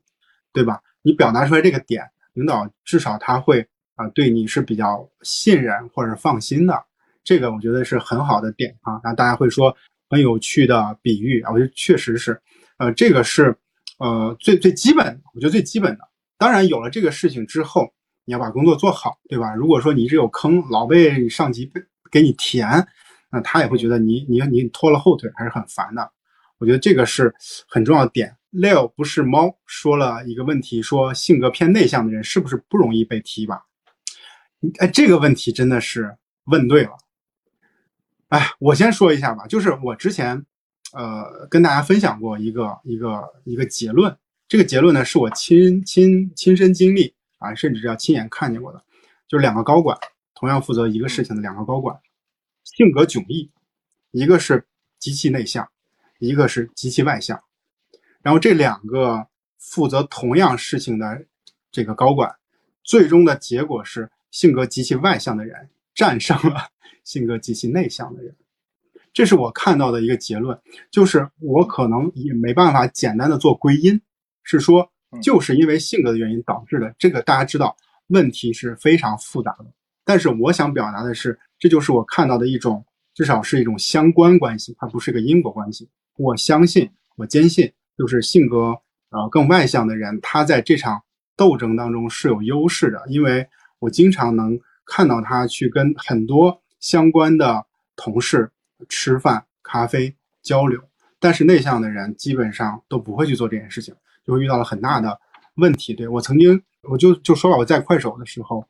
对吧？你表达出来这个点，领导至少他会啊、对你是比较信任或者放心的，这个我觉得是很好的点啊。然后大家会说很有趣的比喻啊，我觉得确实是，呃，这个是呃最最基本，我觉得最基本的。当然有了这个事情之后，你要把工作做好，对吧？如果说你一直有坑，老被上级给你填，那他也会觉得你你你拖了后腿，还是很烦的。我觉得这个是很重要的点。Leo 不是猫说了一个问题，说性格偏内向的人是不是不容易被提拔？哎，这个问题真的是问对了。哎，我先说一下吧，就是我之前呃跟大家分享过一个一个一个结论，这个结论呢是我亲亲亲身经历啊，甚至要亲眼看见过的，就是两个高管同样负责一个事情的两个高管，性格迥异，一个是极其内向。一个是极其外向，然后这两个负责同样事情的这个高管，最终的结果是性格极其外向的人战胜了性格极其内向的人，这是我看到的一个结论。就是我可能也没办法简单的做归因，是说就是因为性格的原因导致的。这个大家知道，问题是非常复杂的。但是我想表达的是，这就是我看到的一种，至少是一种相关关系，它不是个因果关系。我相信，我坚信，就是性格呃更外向的人，他在这场斗争当中是有优势的，因为我经常能看到他去跟很多相关的同事吃饭、咖啡交流，但是内向的人基本上都不会去做这件事情，就遇到了很大的问题。对我曾经，我就就说吧，我在快手的时候，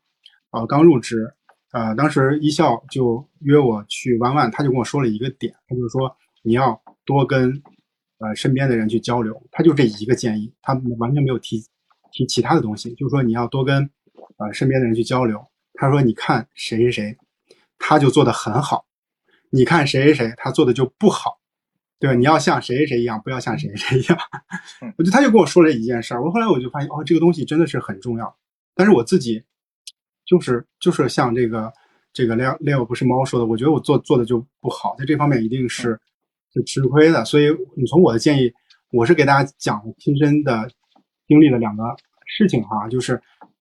呃，刚入职，呃，当时一笑就约我去玩玩，他就跟我说了一个点，他就说你要多跟呃身边的人去交流，他就这一个建议，他完全没有提提其他的东西，就是说你要多跟呃身边的人去交流。他说你看谁谁谁，他就做的很好，你看谁谁谁他做的就不好，对吧？你要像谁谁谁一样，不要像谁谁谁一样。我就他就跟我说了一件事儿，我后来我就发现哦，这个东西真的是很重要。但是我自己就是就是像这个这个 Leo Leo 不是猫说的，我觉得我做做的就不好，在这方面一定是是吃亏的。所以你从我的建议，我是给大家讲亲身的经历了两个事情哈，就是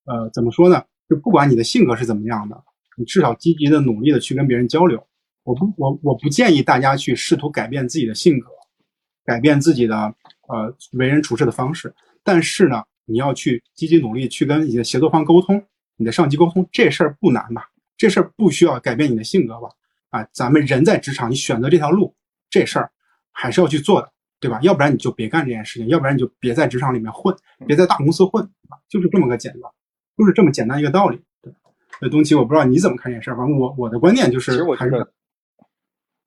呃怎么说呢？就不管你的性格是怎么样的，你至少积极的努力的去跟别人交流。我不我我不建议大家去试图改变自己的性格，改变自己的呃为人处事的方式。但是呢，你要去积极努力去跟你的协作方沟通，你的上级沟通，这事儿不难吧？这事儿不需要改变你的性格吧？啊，咱们人在职场，你选择这条路，这事儿还是要去做的，对吧？要不然你就别干这件事情，要不然你就别在职场里面混，别在大公司混，就是这么个简单。就是这么简单一个道理。对，那东奇，我不知道你怎么看这件事儿，反正我我的观点就是，其实我还是觉得，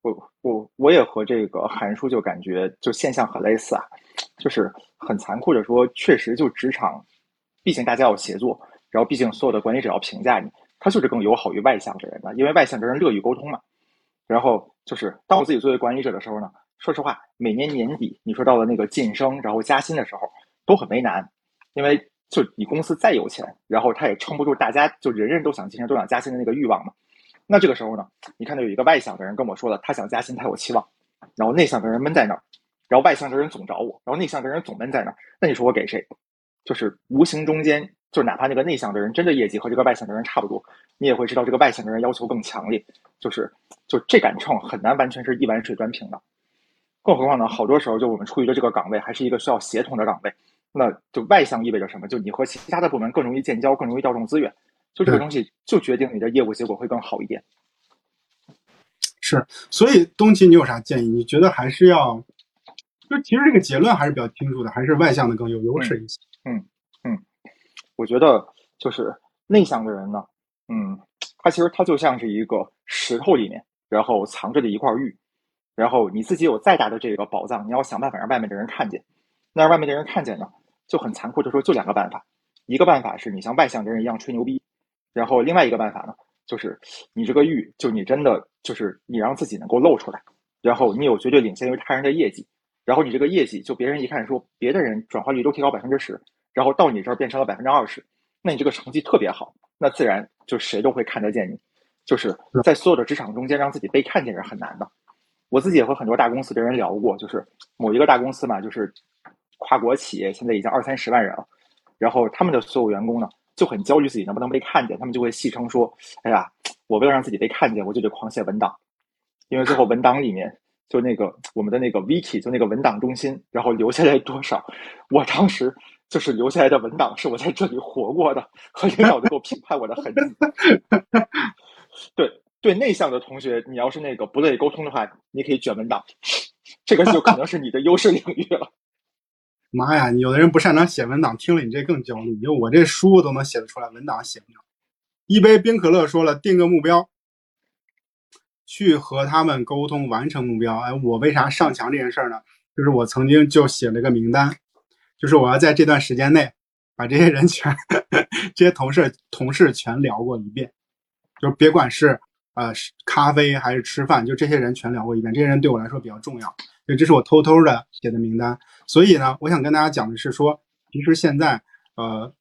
我我我也和这个韩叔就感觉就现象很类似啊，就是很残酷的说，确实就职场，毕竟大家要协作，然后毕竟所有的管理者要评价你，他就是更友好于外向的人的，因为外向的人乐于沟通嘛。然后就是当我自己作为管理者的时候呢，说实话，每年年底你说到了那个晋升然后加薪的时候，都很为难，因为。就你公司再有钱，然后他也撑不住大家就人人都想晋升、都想加薪的那个欲望嘛。那这个时候呢，你看到有一个外向的人跟我说了，他想加薪，他有期望，然后内向的人闷在那儿，然后外向的人总找我，然后内向的人总闷在那儿。那你说我给谁？就是无形中间，就哪怕那个内向的人真的业绩和这个外向的人差不多，你也会知道这个外向的人要求更强烈。就是就这杆秤很难完全是一碗水端平的。更何况呢，好多时候就我们处于的这个岗位还是一个需要协同的岗位。那就外向意味着什么？就你和其他的部门更容易建交，更容易调动资源。就这个东西，就决定你的业务结果会更好一点。是，所以东奇，你有啥建议？你觉得还是要，就其实这个结论还是比较清楚的，还是外向的更有优势一些。嗯嗯，我觉得就是内向的人呢，嗯，他其实他就像是一个石头里面，然后藏着的一块玉，然后你自己有再大的这个宝藏，你要想办法让外面的人看见。那让外面的人看见呢，就很残酷的说，就两个办法，一个办法是你像外向的人一样吹牛逼，然后另外一个办法呢，就是你这个玉，就你真的就是你让自己能够露出来，然后你有绝对领先于他人的业绩，然后你这个业绩就别人一看说，别的人转化率都提高百分之十，然后到你这儿变成了百分之二十，那你这个成绩特别好，那自然就谁都会看得见你，就是在所有的职场中间让自己被看见是很难的。我自己也和很多大公司的人聊过，就是某一个大公司嘛，就是。跨国企业现在已经二三十万人了，然后他们的所有员工呢就很焦虑自己能不能被看见，他们就会戏称说：“哎呀，我为了让自己被看见，我就得狂写文档，因为最后文档里面就那个我们的那个 wiki 就那个文档中心，然后留下来多少，我当时就是留下来的文档是我在这里活过的，和领导能够评判我的痕迹。对对，内向的同学，你要是那个不乐意沟通的话，你可以卷文档，这个就可能是你的优势领域了。”妈呀，有的人不擅长写文档，听了你这更焦虑。就我这书都能写得出来，文档写不了。一杯冰可乐说了，定个目标，去和他们沟通，完成目标。哎，我为啥上墙这件事儿呢？就是我曾经就写了个名单，就是我要在这段时间内把这些人全、这些同事、同事全聊过一遍，就别管是呃咖啡还是吃饭，就这些人全聊过一遍。这些人对我来说比较重要。对，这是我偷偷的写的名单，所以呢，我想跟大家讲的是说，其实现在，呃，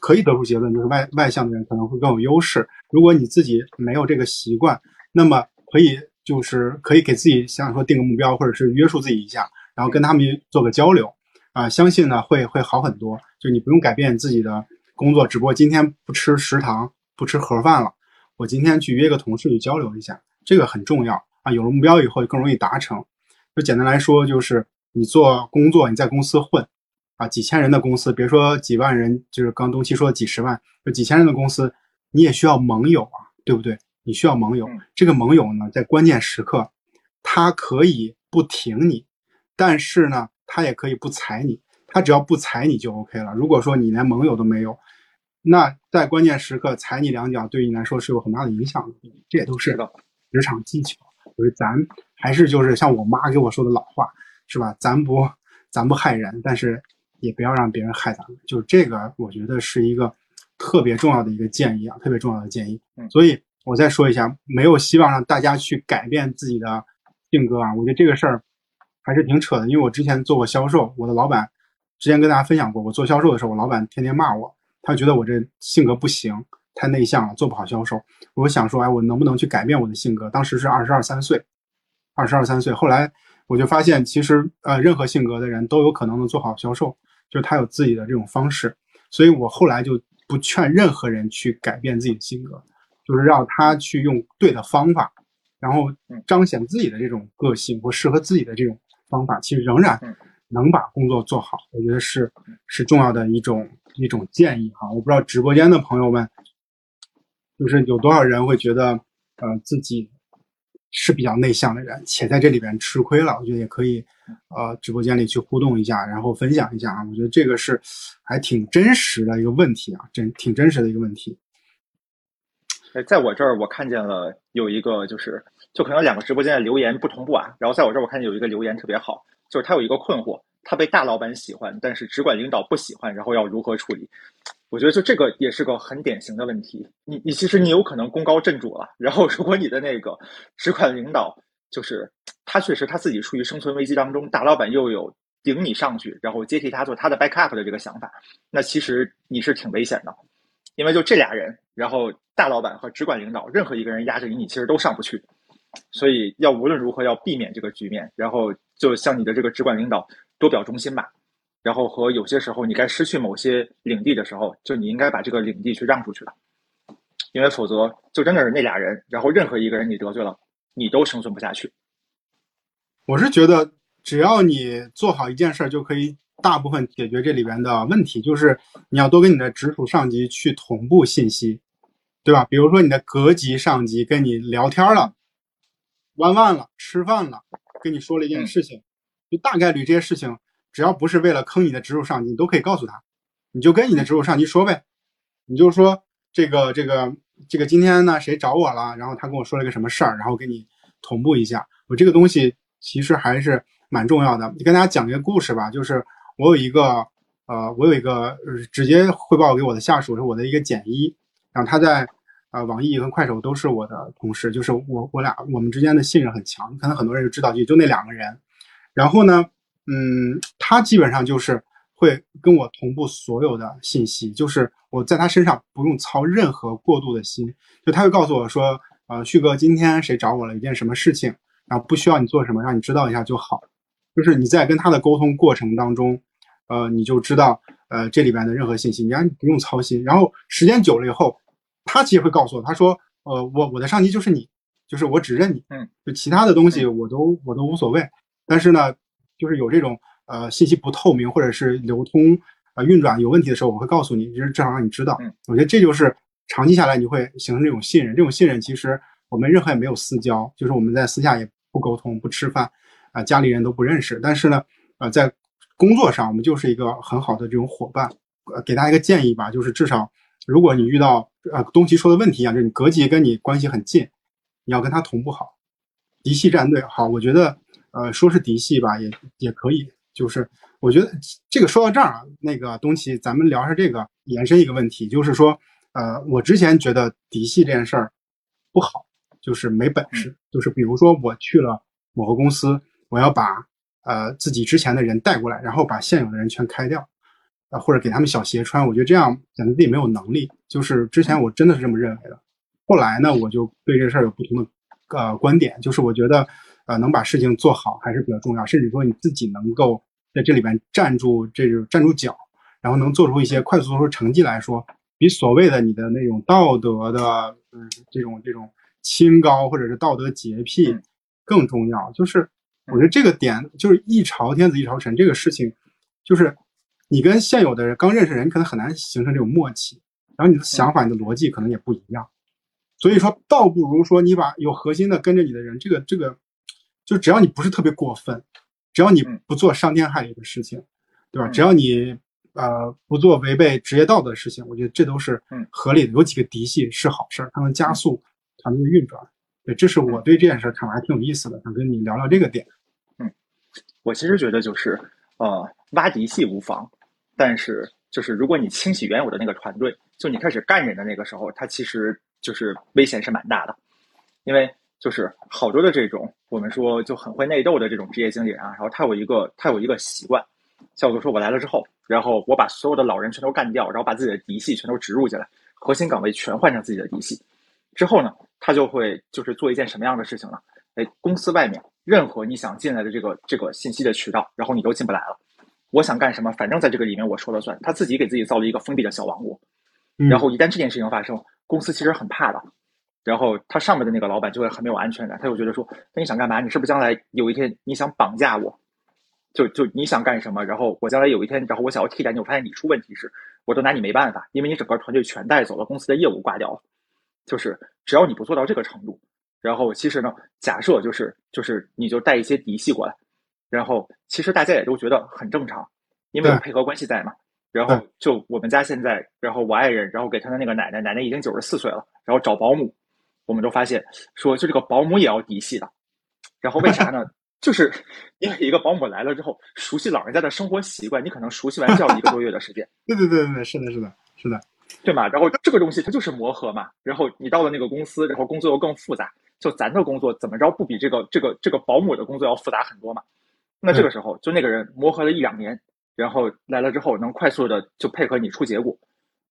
可以得出结论，就是外外向的人可能会更有优势。如果你自己没有这个习惯，那么可以就是可以给自己想说定个目标，或者是约束自己一下，然后跟他们做个交流，啊，相信呢会会好很多。就你不用改变自己的工作，只不过今天不吃食堂，不吃盒饭了，我今天去约个同事去交流一下，这个很重要啊。有了目标以后，更容易达成。就简单来说，就是你做工作，你在公司混，啊，几千人的公司，别说几万人，就是刚东七说几十万，就几千人的公司，你也需要盟友啊，对不对？你需要盟友，这个盟友呢，在关键时刻，他可以不挺你，但是呢，他也可以不踩你，他只要不踩你就 OK 了。如果说你连盟友都没有，那在关键时刻踩你两脚，对于你来说是有很大的影响的。这也都是职场技巧。就是咱还是就是像我妈给我说的老话，是吧？咱不咱不害人，但是也不要让别人害咱们。就是这个，我觉得是一个特别重要的一个建议啊，特别重要的建议。嗯所以我再说一下，没有希望让大家去改变自己的性格啊。我觉得这个事儿还是挺扯的，因为我之前做过销售，我的老板之前跟大家分享过，我做销售的时候，我老板天天骂我，他觉得我这性格不行，太内向了，做不好销售。我想说，哎，我能不能去改变我的性格？当时是二十二三岁，二十二三岁。后来我就发现，其实呃，任何性格的人都有可能能做好销售，就是他有自己的这种方式。所以我后来就不劝任何人去改变自己的性格，就是让他去用对的方法，然后彰显自己的这种个性或适合自己的这种方法，其实仍然嗯能把工作做好。我觉得是是重要的一种一种建议哈。我不知道直播间的朋友们，就是有多少人会觉得呃自己是比较内向的人，且在这里边吃亏了，我觉得也可以呃直播间里去互动一下，然后分享一下啊。我觉得这个是还挺真实的一个问题啊，真挺真实的一个问题。在我这儿我看见了有一个，就是就可能两个直播间的留言不同步啊。然后在我这儿我看见有一个留言特别好，就是他有一个困惑，他被大老板喜欢，但是只管领导不喜欢，然后要如何处理？我觉得就这个也是个很典型的问题。你你其实你有可能功高震主了，然后如果你的那个直管领导就是他确实他自己处于生存危机当中，大老板又有顶你上去，然后接替他做他的 backup 的这个想法，那其实你是挺危险的。因为就这俩人，然后大老板和直管领导，任何一个人压着你，你其实都上不去。所以要无论如何要避免这个局面，然后就向你的这个直管领导多表忠心吧。然后和有些时候你该失去某些领地的时候，就你应该把这个领地去让出去了，因为否则就真的是那俩人，然后任何一个人你得罪了，你都生存不下去。我是觉得，只要你做好一件事儿，就可以大部分解决这里边的问题。就是你要多跟你的直属上级去同步信息，对吧？比如说你的隔级上级跟你聊天了，玩完了，吃饭了，跟你说了一件事情，就大概率这些事情，只要不是为了坑你的直属上级，你都可以告诉他，你就跟你的直属上级说呗，你就说这个这个这个今天呢谁找我了，然后他跟我说了个什么事儿，然后给你同步一下。我这个东西其实还是蛮重要的。你跟大家讲一个故事吧，就是我有一个呃，我有一个直接汇报给我的下属是我的一个简一，然后他在呃网易和快手都是我的同事，就是我我俩我们之间的信任很强，可能很多人就知道，也就那两个人。然后呢，嗯，他基本上就是会跟我同步所有的信息，就是我在他身上不用操任何过度的心，就他会告诉我说，呃，旭哥今天谁找我了一件什么事情，然后不需要你做什么，让你知道一下就好。就是你在跟他的沟通过程当中，呃，你就知道呃这里边的任何信息，你让你不用操心。然后时间久了以后，他其实会告诉我，他说，呃，我我的上级就是你，就是我只认你，嗯，就其他的东西我都我都无所谓。但是呢，就是有这种呃信息不透明或者是流通呃运转有问题的时候，我会告诉你，就是至少让你知道。嗯，我觉得这就是长期下来你会形成这种信任。这种信任其实我们任何也没有私交，就是我们在私下也不沟通、不吃饭，啊、家里人都不认识。但是呢，呃，在工作上我们就是一个很好的这种伙伴。呃，给大家一个建议吧，就是至少如果你遇到呃东奇说的问题一样，就是你隔级跟你关系很近，你要跟他同步好。嫡系战队好，我觉得呃说是嫡系吧，也也可以。就是我觉得这个说到这儿啊，那个东西，咱们聊一下这个，延伸一个问题，就是说，呃，我之前觉得嫡系这件事儿不好，就是没本事，就是比如说我去了某个公司，我要把呃自己之前的人带过来，然后把现有的人全开掉，啊、或者给他们小鞋穿，我觉得这样显得自己没有能力。就是之前我真的是这么认为的，后来呢，我就对这事儿有不同的呃观点，就是我觉得呃能把事情做好还是比较重要，甚至说你自己能够在这里边站住这种站住脚，然后能做出一些快速做出成绩来说，比所谓的你的那种道德的嗯这种这种清高或者是道德洁癖嗯更重要。就是我觉得这个点就是一朝天子一朝臣这个事情，就是你跟现有的人刚认识人，可能很难形成这种默契，然后你的想法、你的逻辑可能也不一样。所以说，倒不如说你把有核心的跟着你的人，这个这个，就只要你不是特别过分，只要你嗯不做伤天害理的事情，对吧？嗯只要你呃不做违背职业道德的事情，我觉得这都是嗯合理的。有几个嫡系是好事儿，它能加速团队的运转。对，这是我对这件事儿看法还挺有意思的，想跟你聊聊这个点。嗯我其实觉得就是呃，挖嫡系无妨，但是就是如果你清洗原有的那个团队，就你开始干人的那个时候，它其实就是危险是蛮大的，因为就是好多的这种我们说就很会内斗的这种职业经理人啊，然后他有一个他有一个习惯，叫做说我来了之后，然后我把所有的老人全都干掉，然后把自己的嫡系全都植入进来，核心岗位全换成自己的嫡系，之后呢，他就会就是做一件什么样的事情呢？哎，公司外面任何你想进来的这个这个信息的渠道，然后你都进不来了。我想干什么，反正在这个里面我说了算。他自己给自己造了一个封闭的小王国，嗯然后一旦这件事情发生，公司其实很怕的。然后他上面的那个老板就会很没有安全感，他就觉得说，那你想干嘛？你是不是将来有一天你想绑架我？就就你想干什么？然后我将来有一天，然后我想要替代你，我发现你出问题时，我都拿你没办法，因为你整个团队全带走了，公司的业务挂掉了。就是只要你不做到这个程度，然后其实呢，假设就是就是你就带一些嫡系过来，然后其实大家也都觉得很正常，因为有配合关系在嘛。然后就我们家现在，然后我爱人，然后给他的那个奶奶，奶奶已经九十四岁了，然后找保姆，我们都发现说，就这个保姆也要嫡系的。然后为啥呢？就是因为一个保姆来了之后，熟悉老人家的生活习惯，你可能熟悉完就要一个多月的时间。对对对对对，是的，是的，是的，对嘛？然后这个东西它就是磨合嘛。然后你到了那个公司，然后工作又更复杂。就咱的工作怎么着不比这个这个这个保姆的工作要复杂很多嘛？那这个时候就那个人磨合了一两年，然后来了之后能快速的就配合你出结果。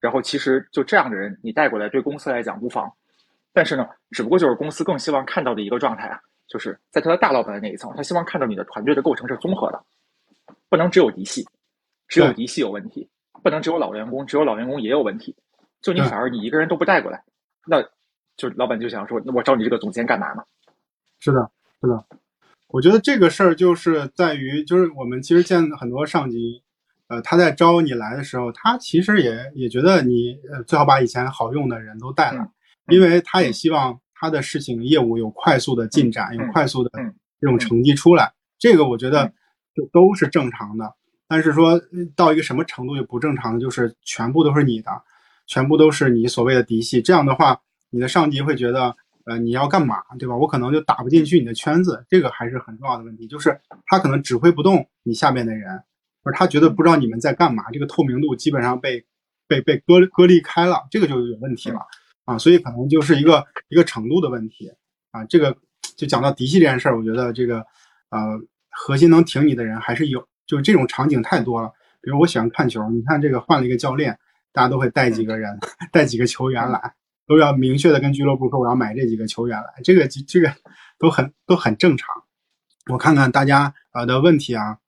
然后其实就这样的人你带过来对公司来讲无妨，但是呢，只不过就是公司更希望看到的一个状态啊，就是在他的大老板的那一层，他希望看到你的团队的构成是综合的，不能只有嫡系，只有嫡系有问题，不能只有老员工，只有老员工也有问题。就你反而你一个人都不带过来，那就老板就想说，那我招你这个总监干嘛呢？是的，是的。我觉得这个事儿就是在于，就是我们其实见很多上级，呃，他在招你来的时候，他其实也也觉得你呃最好把以前好用的人都带来，嗯因为他也希望他的事情业务有快速的进展，嗯有快速的嗯这种成绩出来。这个我觉得嗯就都是正常的。但是说呃到一个什么程度就不正常的，就是全部都是你的，全部都是你所谓的嫡系。这样的话，你的上级会觉得，呃，你要干嘛，对吧？我可能就打不进去你的圈子，这个还是很重要的问题。就是他可能指挥不动你下面的人，或者他觉得不知道你们在干嘛，这个透明度基本上被被被割割裂开了，这个就有问题了啊。所以可能就是一个一个程度的问题啊。这个就讲到嫡系这件事儿，我觉得这个呃核心能挺你的人还是有，就是这种场景太多了。比如我喜欢看球，你看这个换了一个教练，大家都会带几个人，带几个球员来，都要明确的跟俱乐部说我要买这几个球员来，这个这个都很都很正常。我看看大家呃的问题啊，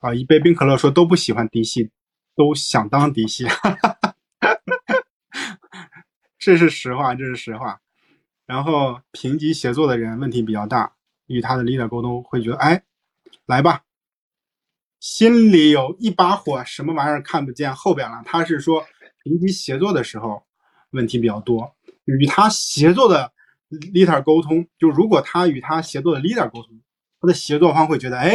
啊一杯冰可乐说都不喜欢嫡系，都想当嫡系，这是实话，这是实话。然后平级协作的人问题比较大，与他的 leader 沟通会觉得，哎，来吧，心里有一把火，什么玩意儿看不见后边了。他是说平级协作的时候问题比较多，与他协作的 leader 沟通，就如果他与他协作的 leader 沟通，他的协作方会觉得，哎，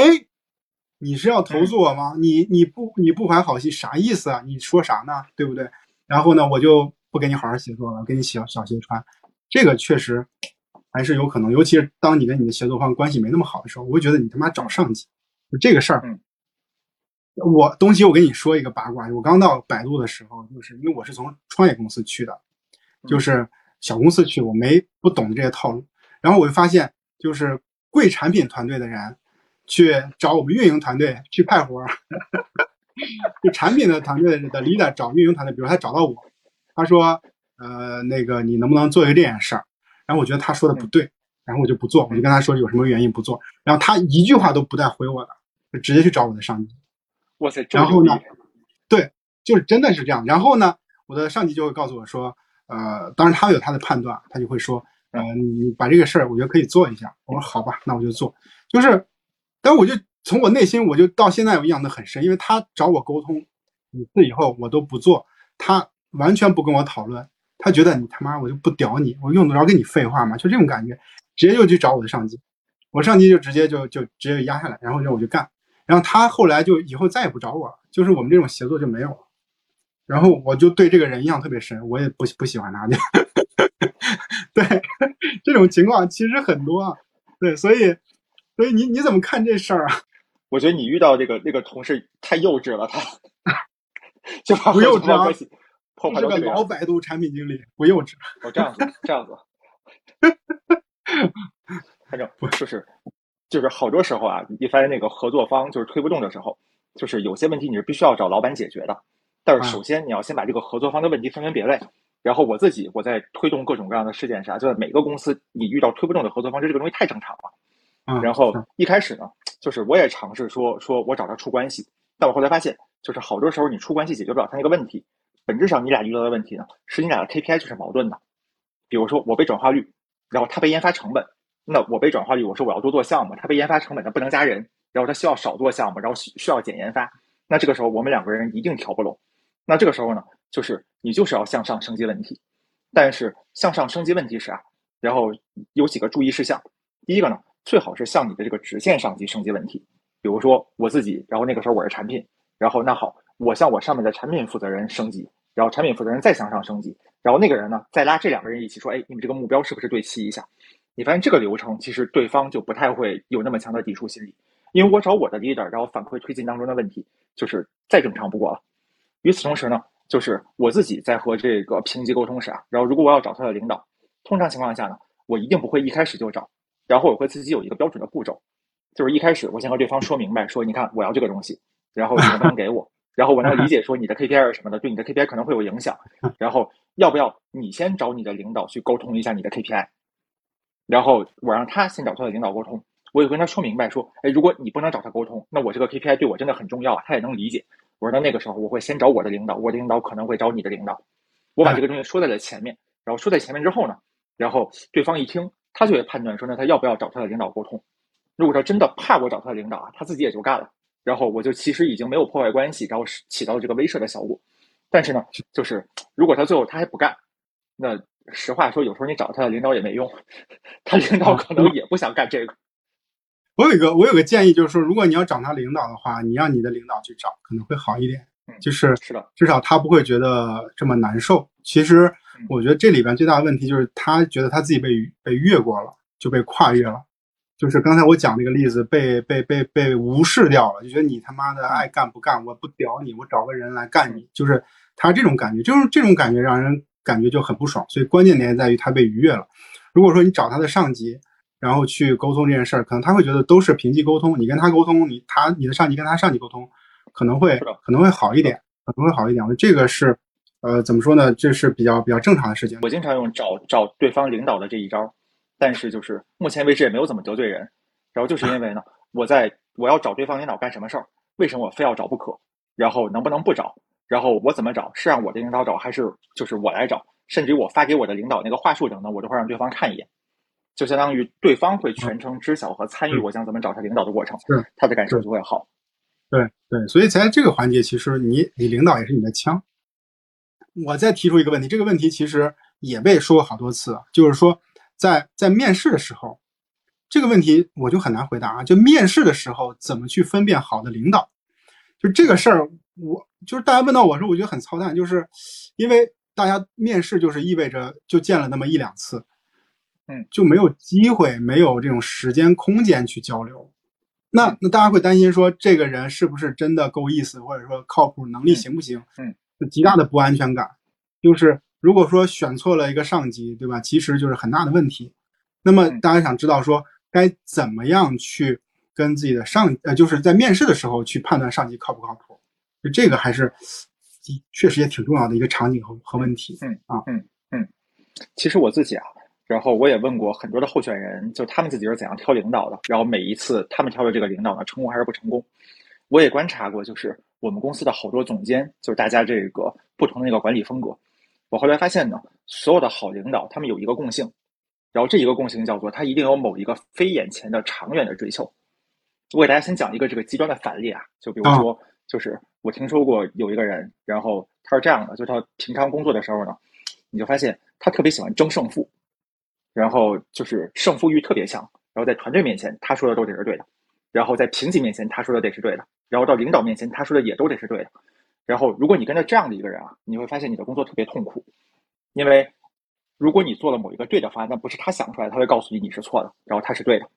你是要投诉我吗？你你不你不怀好心，啥意思啊？你说啥呢？对不对？然后呢，我就不给你好好协作了，给你小小鞋穿。这个确实还是有可能，尤其是当你跟你的协作方关系没那么好的时候，我会觉得你他妈找上级。就这个事儿，嗯我东西我跟你说一个八卦，我刚到百度的时候，就是因为我是从创业公司去的，嗯就是小公司去，我没不懂这些套路，然后我就发现，就是贵产品团队的人去找我们运营团队去派活儿，就产品的团队的 leader 找运营团队，比如他找到我，他说，呃，那个你能不能做一个这件事儿？然后我觉得他说的不对，然后我就不做，我就跟他说有什么原因不做，然后他一句话都不带回我的，就直接去找我的上级。哇塞，这然后呢对，就是真的是这样。然后呢，我的上级就会告诉我说，呃，当然他有他的判断，他就会说，呃，你把这个事儿，我觉得可以做一下。我说好吧，那我就做。就是，但我就从我内心，我就到现在我印象的很深，因为他找我沟通，几次以后我都不做，他完全不跟我讨论，他觉得你他妈我就不屌你，我用得着跟你废话吗？就这种感觉，直接就去找我的上级，我上级就直接就就直接压下来，然后让我去干。然后他后来就以后再也不找我了，就是我们这种协作就没有了。然后我就对这个人印象特别深，我也不不喜欢他，就 对这种情况其实很多啊。对，所以所以你你怎么看这事儿啊？我觉得你遇到这个那个同事太幼稚了，他 就把不幼稚啊关系破这是个坏到这个。老百度产品经理，不幼稚。哦，这样子，这样子，反正 就是就是好多时候啊，你发现那个合作方就是推不动的时候，就是有些问题你是必须要找老板解决的。但是首先你要先把这个合作方的问题分门别类。然后我自己我在推动各种各样的事件上，就在每个公司你遇到推不动的合作方，这这个东西太正常了。啊，然后一开始呢，就是我也尝试说说我找他处关系，但我后来发现，就是好多时候你处关系解决不了他那个问题，本质上你俩遇到的问题呢，是你俩的 KPI 就是矛盾的。比如说我被转化率，然后他被研发成本，那我被转化率，我说我要多做项目，他被研发成本，他不能加人，然后他需要少做项目，然后需需要减研发，那这个时候我们两个人一定调不拢。那这个时候呢，就是你就是要向上升级问题，但是向上升级问题时啊，然后有几个注意事项。第一个呢，最好是向你的这个直线上级升级问题。比如说我自己，然后那个时候我是产品，然后那好，我向我上面的产品负责人升级，然后产品负责人再向上升级，然后那个人呢再拉这两个人一起说，哎，你们这个目标是不是对齐一下？你发现这个流程其实对方就不太会有那么强的抵触心理，因为我找我的 leader，然后反馈推进当中的问题，就是再正常不过了。与此同时呢，就是我自己在和这个评级沟通时啊，然后如果我要找他的领导，通常情况下呢，我一定不会一开始就找，然后我会自己有一个标准的步骤，就是一开始我先和对方说明白，说你看我要这个东西，然后你能不能给我？然后我能理 解说你的 KPI 是什么的，对你的 KPI 可能会有影响，然后要不要你先找你的领导去沟通一下你的 KPI，然后我让他先找他的领导沟通，我也跟他说明白说，哎，如果你不能找他沟通，那我这个 KPI 对我真的很重要啊，他也能理解。我说那那个时候我会先找我的领导，我的领导可能会找你的领导，我把这个东西说在了前面，然后说在前面之后呢，然后对方一听，他就会判断说，那他要不要找他的领导沟通？如果他真的怕我找他的领导啊，他自己也就干了，然后我就其实已经没有破坏关系，然后是起到这个威慑的效果。但是呢，就是如果他最后他还不干，那实话说，有时候你找他的领导也没用，他领导可能也不想干这个。我有一个我有个建议，就是说，如果你要找他领导的话，你让你的领导去找，可能会好一点。嗯就是是的，至少他不会觉得这么难受。其实嗯我觉得这里边最大的问题就是他觉得他自己被被越过了，就被跨越了。就是刚才我讲那个例子，被被被被无视掉了，就觉得你他妈的爱干不干，我不屌你，我找个人来干你，就是他这种感觉，就是这种感觉让人感觉就很不爽。所以关键点在于他被逾越了。如果说你找他的上级，然后去沟通这件事儿，可能他会觉得都是平级沟通，你跟他沟通，你他你的上级跟他上级沟通，可能会可能会好一点，可能会好一点。这个是，呃，怎么说呢？这是比较比较正常的事情。我经常用找找对方领导的这一招，但是就是目前为止也没有怎么得罪人。然后就是因为呢，我在我要找对方领导干什么事儿，为什么我非要找不可？然后能不能不找？然后我怎么找？是让我的领导找，还是就是我来找？甚至于我发给我的领导那个话术等等，我都会让对方看一眼，就相当于对方会全程知晓和参与嗯我将怎么找他领导的过程，他的感受就会好。对对，所以在这个环节，其实你你领导也是你的枪。我再提出一个问题，这个问题其实也被说过好多次，就是说在在面试的时候，这个问题我就很难回答啊。就面试的时候怎么去分辨好的领导，就这个事儿，我就是大家问到我的时候，我觉得很操蛋，就是因为大家面试就是意味着就见了那么一两次，嗯，就没有机会，没有这种时间空间去交流。那那大家会担心说这个人是不是真的够意思，或者说靠谱，能力嗯行不行？嗯，就极大的不安全感。就是如果说选错了一个上级，对吧？其实就是很大的问题。那么嗯大家想知道说该怎么样去跟自己的上呃，就是在面试的时候去判断上级靠不靠谱，就这个还是确实也挺重要的一个场景和和问题。嗯啊嗯嗯其实我自己啊，然后我也问过很多的候选人，就他们自己是怎样挑领导的，然后每一次他们挑的这个领导呢，成功还是不成功。我也观察过，就是我们公司的好多总监，就是大家这个不同的那个管理风格。我后来发现呢，所有的好领导他们有一个共性，然后这一个共性叫做他一定有某一个非眼前的长远的追求。我给大家先讲一个这个极端的反例啊，就比如说，就是我听说过有一个人，然后他是这样的，就他平常工作的时候呢，你就发现他特别喜欢争胜负，然后就是胜负欲特别强，然后在团队面前他说的都得是对的，然后在评级面前他说的得是对的，然后到领导面前他说的也都得是对的。然后如果你跟着这样的一个人啊，你会发现你的工作特别痛苦，因为如果你做了某一个对的方案，但不是他想出来，他会告诉你你是错的，然后他是对的。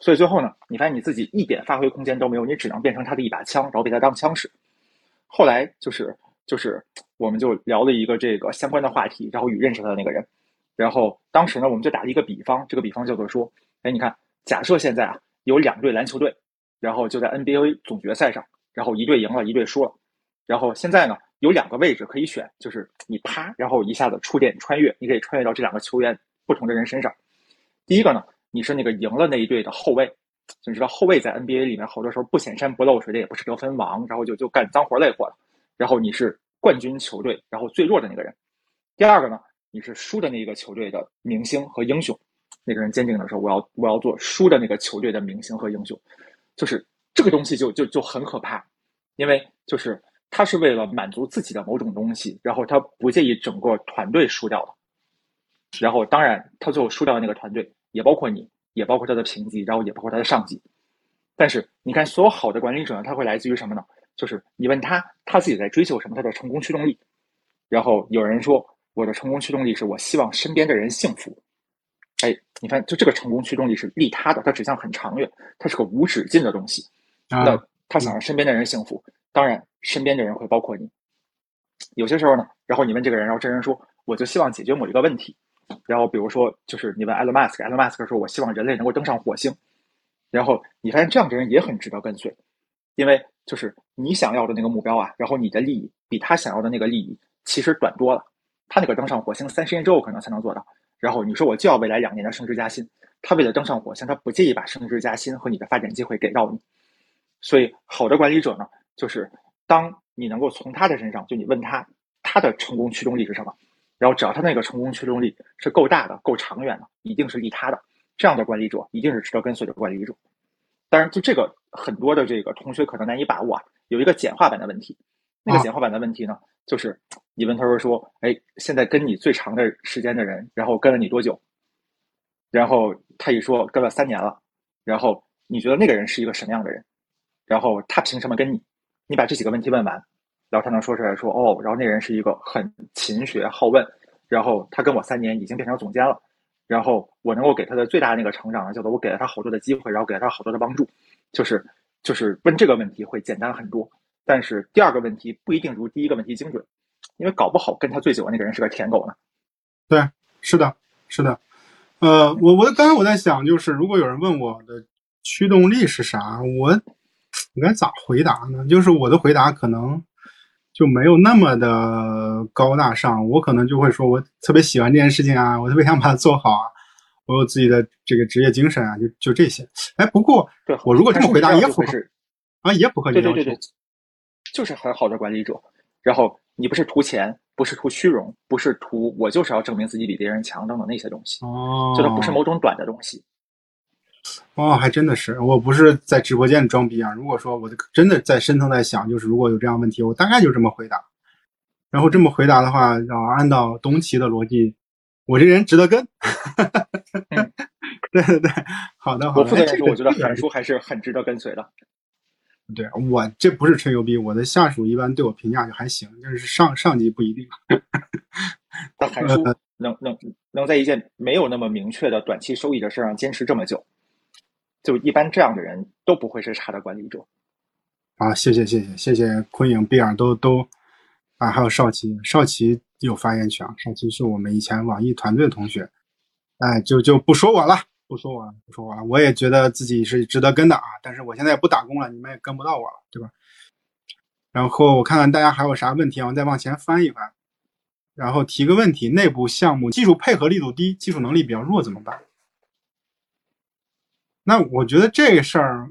所以最后呢，你发现你自己一点发挥空间都没有，你只能变成他的一把枪，然后被他当枪使。后来就是就是我们就聊了一个这个相关的话题，然后与认识他的那个人，然后当时呢我们就打了一个比方，这个比方叫做说，哎，你看，假设现在啊有两队篮球队，然后就在 NBA 总决赛上，然后一队赢了，一队输了，然后现在呢有两个位置可以选，就是你啪，然后一下子触电穿越，你可以穿越到这两个球员不同的人身上。第一个呢，你是那个赢了那一队的后卫。你知道后卫在 NBA 里面好多时候不显山不露水的，也不是得分王，然后就就干脏活累活的。然后你是冠军球队，然后最弱的那个人。第二个呢，你是输的那个球队的明星和英雄。那个人坚定的说：“我要我要做输的那个球队的明星和英雄。”就是这个东西就就就很可怕，因为就是他是为了满足自己的某种东西，然后他不介意整个团队输掉的。然后当然他最后输掉的那个团队也包括你。也包括他的评级，然后也包括他的上级。但是你看，所有好的管理者呢，他会来自于什么呢？就是你问他，他自己在追求什么？他的成功驱动力。然后有人说，我的成功驱动力是我希望身边的人幸福。哎，你看，就这个成功驱动力是利他的，它指向很长远，它是个无止境的东西。那他想让身边的人幸福，当然身边的人会包括你。有些时候呢，然后你问这个人，然后这人说，我就希望解决某一个问题。然后，比如说，就是你问埃隆·马斯克，埃隆·马斯克说：“我希望人类能够登上火星。”然后你发现这样的人也很值得跟随，因为就是你想要的那个目标啊，然后你的利益比他想要的那个利益其实短多了。他那个登上火星三十年之后可能才能做到，然后你说我就要未来两年的升职加薪，他为了登上火星，他不介意把升职加薪和你的发展机会给到你。所以，好的管理者呢，就是当你能够从他的身上，就你问他，他的成功驱动力是什么？然后，只要他那个成功驱动力是够大的、够长远的，一定是利他的。这样的管理者一定是值得跟随的管理者。当然，就这个很多的这个同学可能难以把握啊。有一个简化版的问题，那个简化版的问题呢，就是你问他说说，哎，现在跟你最长的时间的人，然后跟了你多久？然后他一说跟了三年了，然后你觉得那个人是一个什么样的人？然后他凭什么跟你？你把这几个问题问完。然后他能说出来说哦，然后那人是一个很勤学好问，然后他跟我三年已经变成总监了，然后我能够给他的最大的那个成长呢，叫做我给了他好多的机会，然后给了他好多的帮助，就是就是问这个问题会简单很多，但是第二个问题不一定如第一个问题精准，因为搞不好跟他最久的那个人是个舔狗呢。对，是的，是的，呃，我我刚才我在想，就是如果有人问我的驱动力是啥，我我该咋回答呢？就是我的回答可能。就没有那么的高大上，我可能就会说，我特别喜欢这件事情啊，我特别想把它做好啊，我有自己的这个职业精神啊，就就这些。哎，不过我如果这么回答也符合啊，也符合你要求，对对对对，就是很好的管理者。然后你不是图钱，不是图虚荣，不是图我就是要证明自己比别人强等等那些东西，哦，就它不是某种短的东西。哦，还真的是，我不是在直播间装逼啊。如果说我真的在深层在想，就是如果有这样问题，我大概就这么回答。然后这么回答的话，然后按照东奇的逻辑，我这人值得跟。对对对，好的好的。我负责任说，我觉得韩叔还是很值得跟随的。对我这不是吹牛逼，我的下属一般对我评价就还行，但是上上级不一定。但韩 叔能能能在一件没有那么明确的短期收益的事上坚持这么久。就一般这样的人都不会是差的管理者。啊，谢谢谢谢谢谢昆影、比尔都都啊，还有少奇，少奇有发言权。少奇是我们以前网易团队的同学，哎，就就不说我了，不说我了，不说我了。我也觉得自己是值得跟的啊，但是我现在也不打工了，你们也跟不到我了，对吧？然后我看看大家还有啥问题啊，我再往前翻一翻，然后提个问题：内部项目技术配合力度低，技术能力比较弱怎么办？那我觉得这个事儿，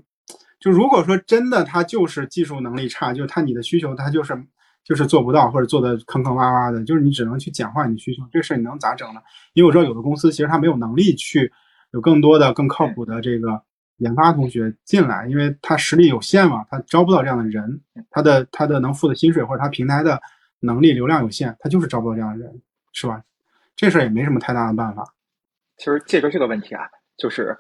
就如果说真的他就是技术能力差，就是他你的需求他就是就是做不到，或者做的坑坑洼洼的，就是你只能去简化你的需求，这事儿你能咋整呢？因为我知道有的公司其实他没有能力去有更多的更靠谱的这个研发同学进来，因为他实力有限嘛，他招不到这样的人，他的他的能付的薪水或者他平台的能力流量有限，他就是招不到这样的人，是吧？这事儿也没什么太大的办法。其实借着这个问题啊。就是，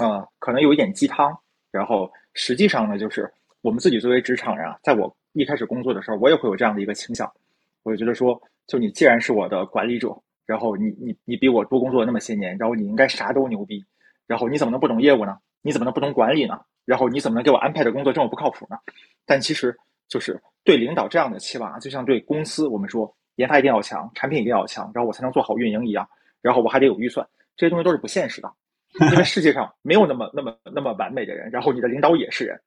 呃，可能有一点鸡汤，然后实际上呢，就是我们自己作为职场人啊，在我一开始工作的时候，我也会有这样的一个倾向，我就觉得说，就你既然是我的管理者，然后你你你比我多工作那么些年，然后你应该啥都牛逼，然后你怎么能不懂业务呢？你怎么能不懂管理呢？然后你怎么能给我安排的工作这么不靠谱呢？但其实就是对领导这样的期望啊，就像对公司我们说研发一定要强，产品一定要强，然后我才能做好运营一样，然后我还得有预算，这些东西都是不现实的，因为世界上没有那么那么那么完美的人，然后你的领导也是人，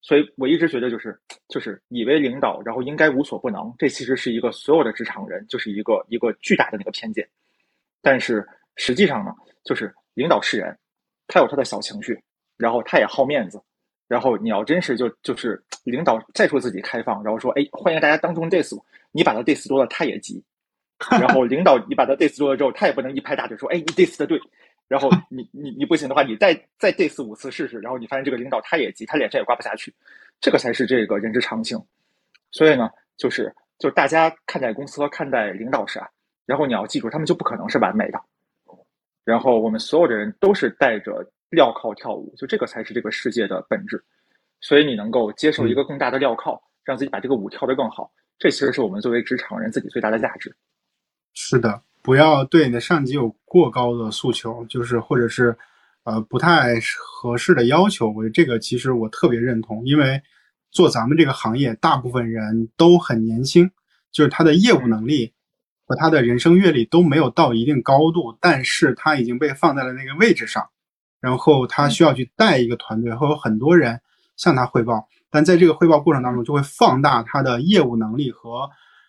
所以我一直觉得就是就是以为领导然后应该无所不能，这其实是一个所有的职场人就是一个一个巨大的那个偏见，但是实际上呢，就是领导是人，他有他的小情绪，然后他也好面子。然后你要真是就就是领导再说自己开放，然后说哎欢迎大家当众 diss，你把他 diss 多了他也急，然后领导你把他 diss 多了之后，他也不能一拍大腿说哎你 diss 的对，然后 你你你不行的话你再再 diss 五次试试，然后你发现这个领导他也急，他脸上也挂不下去，这个才是这个人之常情。所以呢，就是就大家看待公司和看待领导时啊，然后你要记住他们就不可能是完美的，然后我们所有的人都是带着。镣铐跳舞，就这个才是这个世界的本质。所以你能够接受一个更大的镣铐，让自己把这个舞跳得更好，这其实是我们作为职场人自己最大的价值。是的，不要对你的上级有过高的诉求，就是或者是呃不太合适的要求。我觉得这个其实我特别认同，因为做咱们这个行业，大部分人都很年轻，就是他的业务能力和他的人生阅历都没有到一定高度，但是他已经被放在了那个位置上。然后他需要去带一个团队，会有很多人向他汇报，但在这个汇报过程当中，就会放大他的业务能力和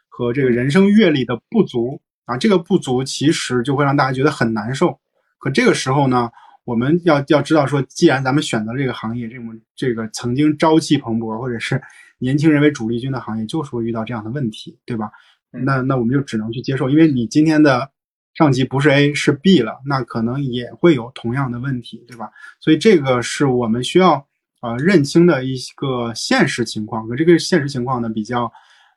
和这个人生阅历的不足啊，这个不足其实就会让大家觉得很难受。可这个时候呢，我们要要知道说，既然咱们选择这个行业，这种这个曾经朝气蓬勃或者是 年轻人为主力军的行业，就是会遇到这样的问题，对吧？那那我们就只能去接受，因为你今天的。上级不是 A 是 B 了，那可能也会有同样的问题，对吧？所以这个是我们需要呃认清的一个现实情况。可这个现实情况呢，比较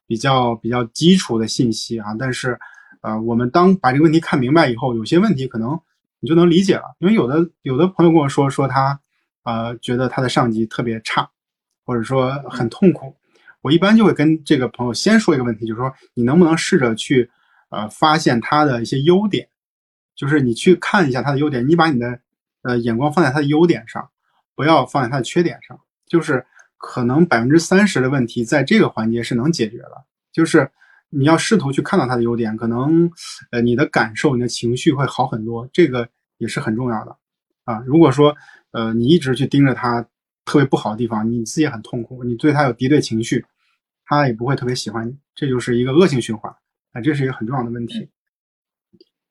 比较比较基础的信息啊。但是呃，我们当把这个问题看明白以后，有些问题可能你就能理解了。因为有的有的朋友跟我说说他呃觉得他的上级特别差，或者说很痛苦，我一般就会跟这个朋友先说一个问题，就是说你能不能试着去。呃，发现他的一些优点，就是你去看一下他的优点，你把你的呃眼光放在他的优点上，不要放在他的缺点上。就是可能百分之三十的问题在这个环节是能解决的，就是你要试图去看到他的优点，可能呃你的感受、你的情绪会好很多，这个也是很重要的啊。如果说呃你一直去盯着他特别不好的地方，你自己也很痛苦，你对他有敌对情绪，他也不会特别喜欢你，这就是一个恶性循环啊。这是一个很重要的问题，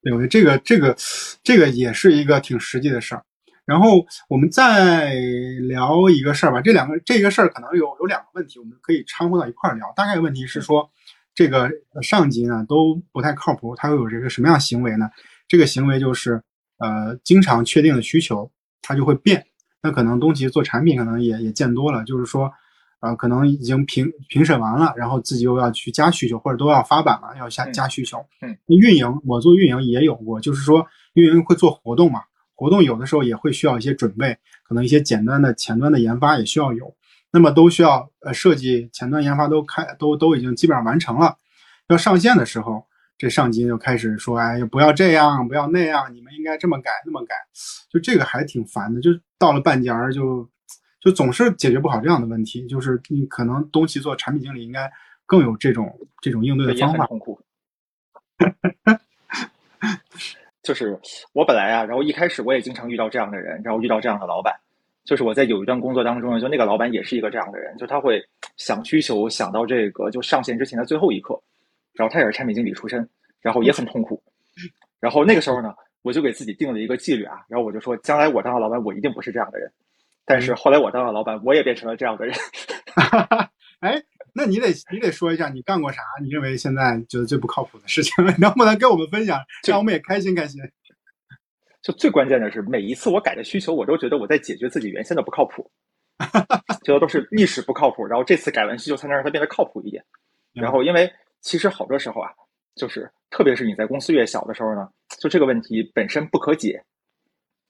对，我觉得这个这个这个也是一个挺实际的事儿。然后我们再聊一个事儿吧，这两个这个事儿可能有有两个问题，我们可以掺和到一块儿聊。大概问题是说，这个上级呢都不太靠谱，他会有这个什么样行为呢？这个行为就是呃，经常确定的需求，他就会变。那可能东西做产品可能也也见多了，就是说。呃，可能已经评评审完了，然后自己又要去加需求，或者都要发版了，要加加需求。嗯，运营我做运营也有过，就是说运营会做活动嘛，活动有的时候也会需要一些准备，可能一些简单的前端的研发也需要有，那么都需要呃设计前端研发都开都都已经基本上完成了，要上线的时候，这上级就开始说，哎，不要这样，不要那样，你们应该这么改那么改，就这个还挺烦的，就到了半截儿就。就总是解决不好这样的问题，就是你可能东西做产品经理应该更有这种这种应对的方法。痛苦。就是我本来啊，然后一开始我也经常遇到这样的人，然后遇到这样的老板。就是我在有一段工作当中呢，就那个老板也是一个这样的人，就他会想需求想到这个就上线之前的最后一刻，然后他也是产品经理出身，然后也很痛苦。然后那个时候呢，我就给自己定了一个纪律啊，然后我就说，将来我当了老板，我一定不是这样的人。但是后来我当了老板，我也变成了这样的人。哎，那你得你得说一下你干过啥？你认为现在觉得最不靠谱的事情，能不能跟我们分享，让我们也开心开心？就最关键的是，每一次我改的需求，我都觉得我在解决自己原先的不靠谱，觉得都是历史不靠谱。然后这次改完需求，才能让它变得靠谱一点。然后，因为其实好多时候啊，就是特别是你在公司越小的时候呢，就这个问题本身不可解，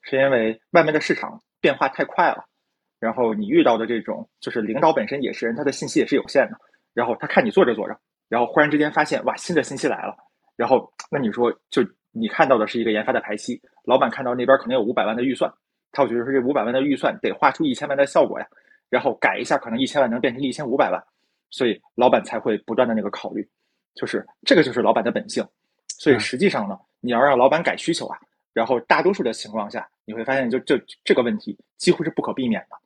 是因为外面的市场。变化太快了，然后你遇到的这种就是领导本身也是人，他的信息也是有限的，然后他看你做着做着，然后忽然之间发现哇新的信息来了，然后那你说就你看到的是一个研发的排期，老板看到那边可能有五百万的预算，他会觉得说这五百万的预算得画出一千万的效果呀，然后改一下可能一千万能变成一千五百万，所以老板才会不断的那个考虑，就是这个就是老板的本性，所以嗯。实际上呢，你要让老板改需求啊，然后大多数的情况下，你会发现就就这个问题几乎是不可避免的，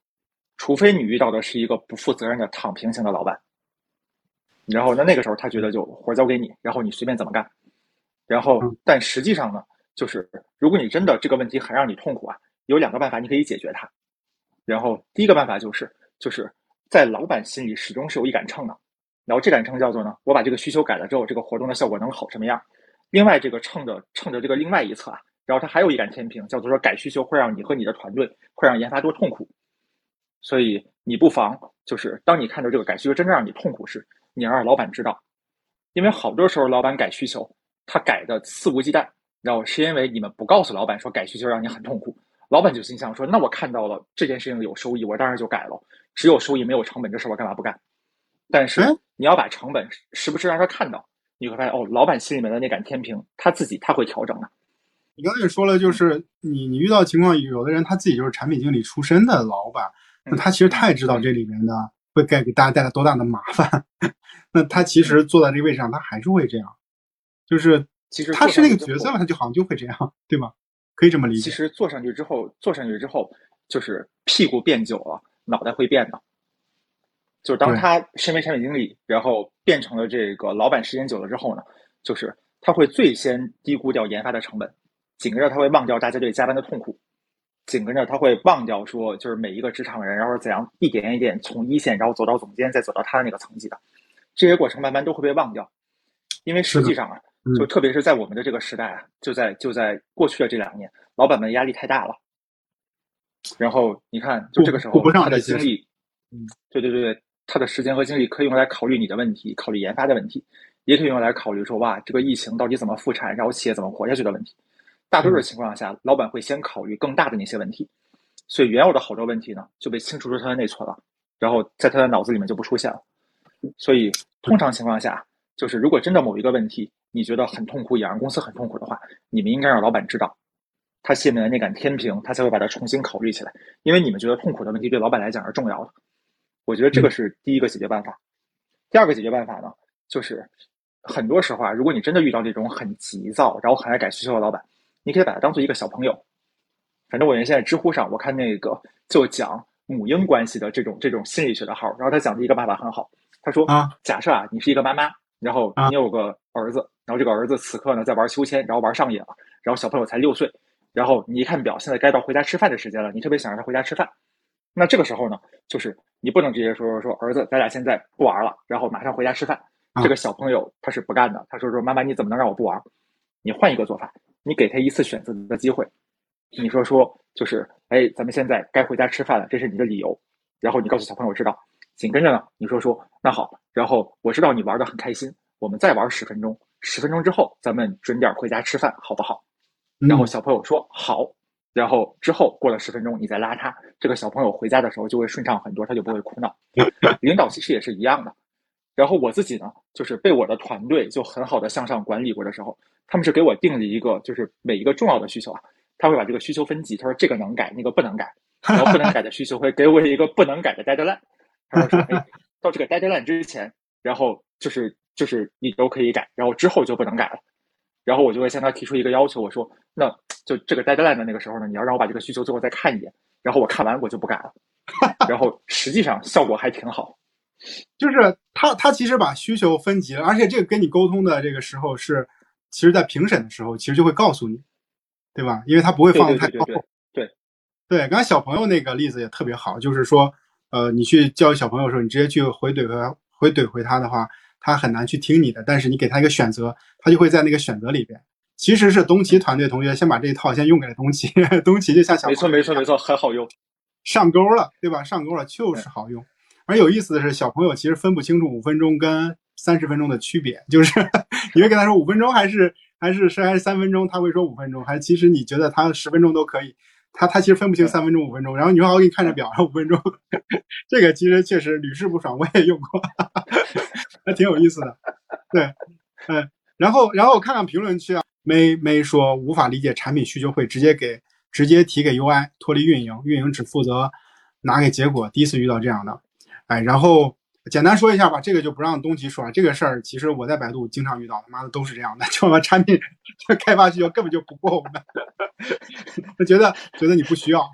除非你遇到的是一个不负责任的躺平型的老板，然后那那个时候他觉得就活交给你，然后你随便怎么干，然后嗯。但实际上呢，就是如果你真的这个问题很让你痛苦啊，有两个办法你可以解决它，然后第一个办法就是就是在老板心里始终是有一杆秤的，然后这杆秤叫做呢，我把这个需求改了之后，这个活动的效果能好什么样？另外这个秤的秤的这个另外一侧啊，然后它还有一杆天平，叫做说改需求会让你和你的团队会让研发多痛苦，所以你不妨就是当你看到这个改需求真正让你痛苦时，你要让老板知道，因为好多时候老板改需求，他改的肆无忌惮，然后是因为你们不告诉老板说改需求让你很痛苦，老板就心想说，那我看到了这件事情有收益，我当然就改了，只有收益没有成本，这事我干嘛不干？但是哎你要把成本时不时让他看到，你会发现哦，老板心里面的那杆天平，他自己他会调整的。你刚才也说了，就是你你遇到情况，有的人他自己就是产品经理出身的老板，那他其实太知道这里面的会给给大家带来多大的麻烦，那他其实坐在这个位置上，他还是会这样，就是其实他是那个角色了，他就好像就会这样，对吗？可以这么理解。其实坐上去之后，坐上去之后，就是屁股变久了，脑袋会变的。就是当他身为产品经理，然后变成了这个老板时间久了之后呢，就是他会最先低估掉研发的成本，紧跟着他会忘掉大家对加班的痛苦，紧跟着他会忘掉说就是每一个职场人，然后怎样一点一点从一线，然后走到总监，再走到他的那个层级的，这些过程慢慢都会被忘掉，因为实际上啊，嗯就特别是在我们的这个时代啊，就在就在过去的这两年，老板们压力太大了。然后你看，就这个时候他的精力，嗯，对对对对，他的时间和精力可以用来考虑你的问题，考虑研发的问题，也可以用来考虑说哇，这个疫情到底怎么复产，然后企业怎么活下去的问题。大多数情况下，老板会先考虑更大的那些问题，所以原有的好多问题呢就被清除出他的内存了，然后在他的脑子里面就不出现了。所以通常情况下，就是如果真的某一个问题你觉得很痛苦，也让公司很痛苦的话，你们应该让老板知道，他心里面的那杆天平，他才会把它重新考虑起来。因为你们觉得痛苦的问题对老板来讲是重要的，我觉得这个是第一个解决办法。第二个解决办法呢，就是很多时候啊，如果你真的遇到这种很急躁，然后很爱改需求的老板，你可以把他当做一个小朋友。反正我原先在知乎上，我看那个就讲母婴关系的这种这种心理学的号，然后他讲的一个办法很好。他说啊，假设啊，你是一个妈妈，然后啊你有个儿子，然后这个儿子此刻呢在玩秋千，然后玩上瘾了，然后小朋友才六岁，然后你一看表，现在该到回家吃饭的时间了，你特别想让他回家吃饭。那这个时候呢，就是你不能直接说说儿子，咱俩现在不玩了，然后马上回家吃饭。啊这个小朋友他是不干的，他说说妈妈你怎么能让我不玩？你换一个做法，你给他一次选择的机会。你说说就是，哎，咱们现在该回家吃饭了，这是你的理由。然后你告诉小朋友知道，紧跟着呢，你说说那好，然后我知道你玩的很开心，我们再玩十分钟，十分钟之后咱们准点回家吃饭，好不好？然后嗯小朋友说好，然后之后过了十分钟，你再拉他，这个小朋友回家的时候就会顺畅很多，他就不会哭闹。领导其实也是一样的。然后我自己呢，就是被我的团队就很好的向上管理过的时候，他们是给我定了一个，就是每一个重要的需求啊，他会把这个需求分级，他说这个能改，那个不能改，然后不能改的需求会给我一个不能改的 deadline，他说哎，到这个 deadline 之前，然后就是就是你都可以改，然后之后就不能改了。然后我就会向他提出一个要求，我说那就这个 deadline 的那个时候呢，你要让我把这个需求最后再看一眼，然后我看完我就不改了。然后实际上效果还挺好。就是他他其实把需求分级了，而且这个跟你沟通的这个时候是，其实在评审的时候其实就会告诉你，对吧？因为他不会放得太高。对对对对，刚才小朋友那个例子也特别好，就是说，呃，你去教育小朋友的时候，你直接去回怼回回怼回他的话，他很难去听你的。但是你给他一个选择，他就会在那个选择里边。其实是东奇团队同学先把这一套先用给了东奇，东奇就像小没错没错没错，很好用。上钩了，对吧？上钩了就是好用。而有意思的是，小朋友其实分不清楚五分钟跟三十分钟的区别，就是 你会跟他说五分钟还是还是是还是三分钟，他会说五分钟，还其实你觉得他十分钟都可以，他他其实分不清三分钟五分钟，然后你说，我给你看着表，然后五分钟，这个其实确实屡试不爽，我也用过，还挺有意思的。对，嗯，然后然后我看看评论区啊，没没说无法理解产品需求会直接给直接提给 UI 脱离运营，运营只负责拿给结果。第一次遇到这样的，哎，然后简单说一下吧，这个就不让东奇说了。这个事儿其实我在百度经常遇到，他妈的都是这样的，就我们产品开发需求根本就不过我们，他觉得觉得你不需要。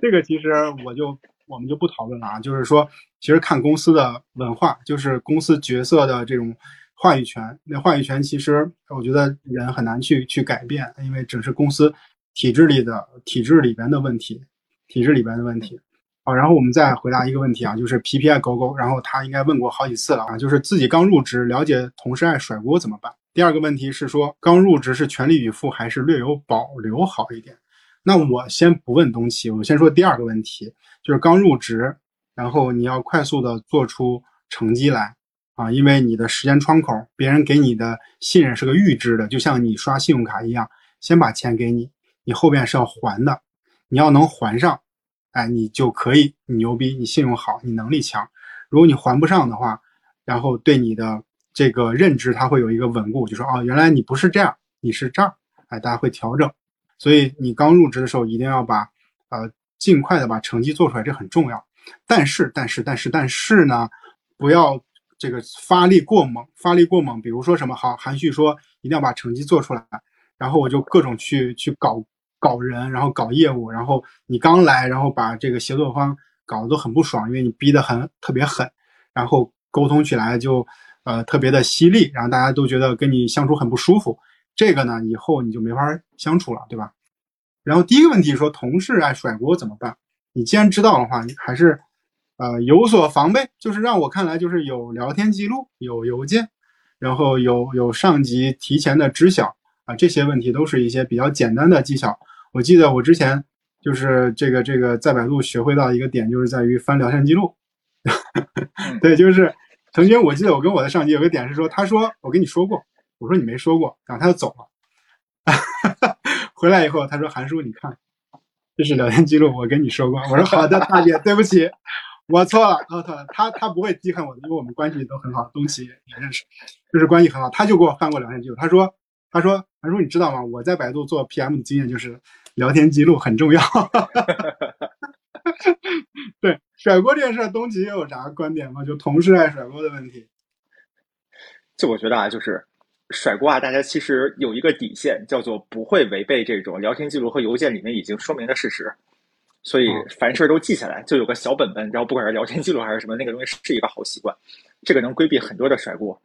这个其实我就我们就不讨论了啊，就是说，其实看公司的文化，就是公司角色的这种话语权。那话语权其实我觉得人很难去去改变，因为只是公司体制里的体制里边的问题，体制里边的问题。然后我们再回答一个问题啊，就是皮皮爱狗狗，然后他应该问过好几次了啊，就是自己刚入职，了解同事爱甩锅怎么办？第二个问题是说，刚入职是全力以赴还是略有保留好一点？那我先不问东西，我先说第二个问题，就是刚入职，然后你要快速的做出成绩来啊，因为你的时间窗口，别人给你的信任是个预支的，就像你刷信用卡一样，先把钱给你，你后边是要还的，你要能还上，哎，你就可以，你牛逼，你信用好，你能力强。如果你还不上的话，然后对你的这个认知，它会有一个稳固，就说哦，原来你不是这样，你是这儿，哎，大家会调整。所以你刚入职的时候，一定要把呃尽快的把成绩做出来，这很重要。但是但是但是但是呢，不要这个发力过猛，发力过猛。比如说什么好含蓄说一定要把成绩做出来，然后我就各种去去搞搞人，然后搞业务，然后你刚来，然后把这个协作方搞得都很不爽，因为你逼得很特别狠，然后沟通起来就呃特别的犀利，然后大家都觉得跟你相处很不舒服。这个呢，以后你就没法相处了，对吧？然后第一个问题说同事爱甩锅怎么办？你既然知道的话，你还是呃有所防备。就是让我看来，就是有聊天记录、有邮件，然后有有上级提前的知晓啊，这些问题都是一些比较简单的技巧。我记得我之前就是这个这个在百度学会到一个点，就是在于翻聊天记录。对，就是曾经我记得我跟我的上级有个点是说，他说我跟你说过。我说你没说过，然后他就走了。回来以后，他说：“韩叔，你看，这是聊天记录，我跟你说过。”我说：“好的，大姐，对不起，我错了，我错了。”他他不会记恨我的，因为我们关系都很好，东西也认识，就是关系很好。他就给我翻过聊天记录，他说：“他说韩叔，你知道吗？我在百度做 PM 的经验就是聊天记录很重要。”对，甩锅这件事，东奇有啥观点吗？就同事爱甩锅的问题。就我觉得啊，就是。甩锅啊！大家其实有一个底线，叫做不会违背这种聊天记录和邮件里面已经说明的事实，所以凡事都记下来，就有个小本本。然后不管是聊天记录还是什么，那个东西是一个好习惯，这个能规避很多的甩锅。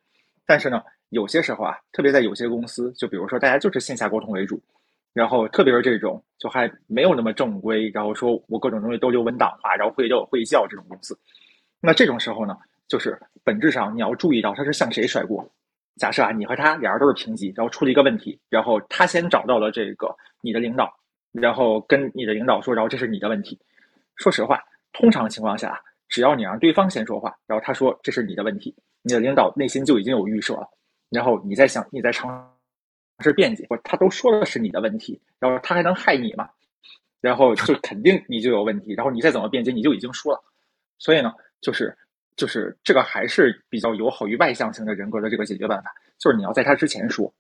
但是呢，有些时候啊，特别在有些公司，就比如说大家就是线下沟通为主，然后特别是这种就还没有那么正规，然后说我各种东西都留文档化，然后会叫会叫这种公司，那这种时候呢，就是本质上你要注意到他是向谁甩锅。假设啊，你和他俩人都是平级，然后出了一个问题，然后他先找到了这个你的领导，然后跟你的领导说，然后这是你的问题。说实话，通常情况下，只要你让对方先说话，然后他说这是你的问题，你的领导内心就已经有预设了，然后你在想，你在尝是辩解，不，他都说的是你的问题，然后他还能害你吗？然后就肯定你就有问题，然后你再怎么辩解，你就已经输了。所以呢，就是。就是这个还是比较友好于外向型的人格的这个解决办法，就是你要在他之前说，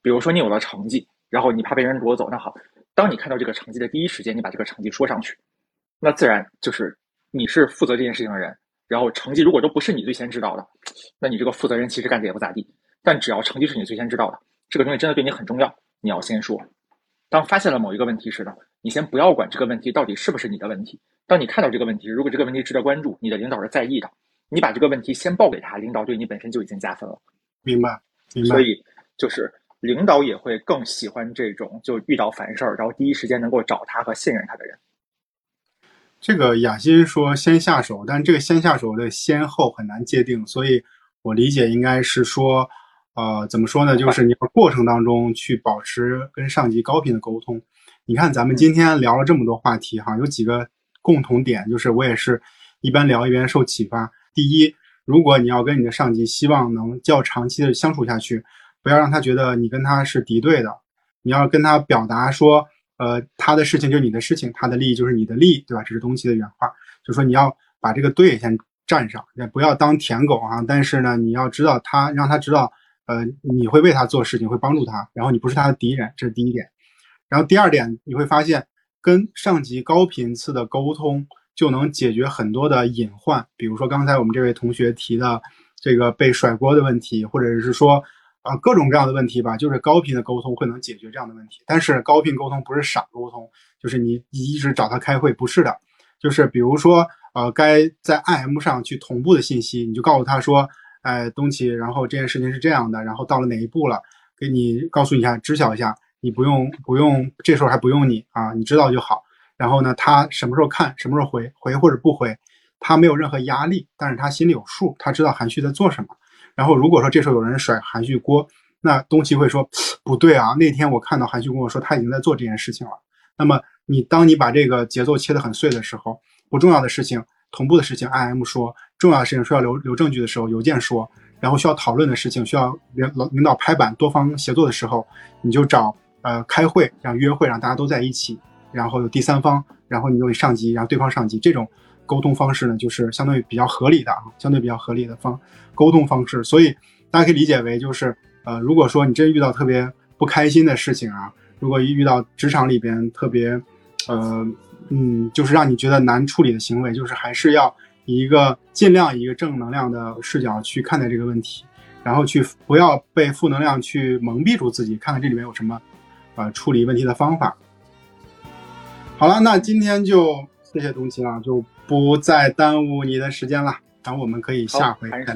比如说你有了成绩，然后你怕被人夺走，那好，当你看到这个成绩的第一时间，你把这个成绩说上去，那自然就是你是负责这件事情的人，然后成绩如果都不是你最先知道的，那你这个负责人其实干的也不咋地，但只要成绩是你最先知道的，这个东西真的对你很重要，你要先说。当发现了某一个问题时呢，你先不要管这个问题到底是不是你的问题。当你看到这个问题，如果这个问题值得关注，你的领导是在意的，你把这个问题先报给他，领导对你本身就已经加分了。明白，明白。所以就是领导也会更喜欢这种就遇到烦事儿，然后第一时间能够找他和信任他的人。这个雅欣说先下手，但这个先下手的先后很难界定，所以我理解应该是说。呃，怎么说呢？就是你要过程当中去保持跟上级高频的沟通。你看，咱们今天聊了这么多话题哈，有几个共同点，就是我也是一边聊一边受启发。第一，如果你要跟你的上级希望能较长期的相处下去，不要让他觉得你跟他是敌对的，你要跟他表达说，呃，他的事情就是你的事情，他的利益就是你的利益，对吧？这是东西的原话，就说你要把这个队先站上，也不要当舔狗啊。但是呢，你要知道他，让他知道，呃，你会为他做事情，会帮助他，然后你不是他的敌人，这是第一点。然后第二点，你会发现跟上级高频次的沟通就能解决很多的隐患，比如说刚才我们这位同学提的这个被甩锅的问题，或者是说。啊，各种各样的问题吧，就是高频的沟通会能解决这样的问题。但是高频沟通不是傻沟通，就是你一直找他开会，不是的。就是比如说，呃，该在 IM 上去同步的信息，你就告诉他说，哎，东奇，然后这件事情是这样的，然后到了哪一步了，给你告诉你一下，知晓一下，你不用不用，这时候还不用你啊，你知道就好。然后呢，他什么时候看，什么时候回，回或者不回，他没有任何压力，但是他心里有数，他知道韩旭在做什么。然后如果说这时候有人甩韩旭锅，那东奇会说不对啊，那天我看到韩旭跟我说他已经在做这件事情了。那么你当你把这个节奏切得很碎的时候，不重要的事情同步的事情 I M 说，重要的事情需要留留证据的时候邮件说，然后需要讨论的事情需要领领导拍板多方协作的时候，你就找呃开会让约会让大家都在一起，然后有第三方，然后你有上级，然后对方上级这种。沟通方式呢，就是相对于比较合理的啊，相对比较合理的方沟通方式，所以大家可以理解为就是，呃，如果说你真遇到特别不开心的事情啊，如果一遇到职场里边特别，呃，嗯，就是让你觉得难处理的行为，就是还是要以一个尽量一个正能量的视角去看待这个问题，然后去不要被负能量去蒙蔽住自己，看看这里面有什么，呃，处理问题的方法。好了，那今天就谢谢东奇啊，就。不再耽误你的时间了，然后我们可以下回再。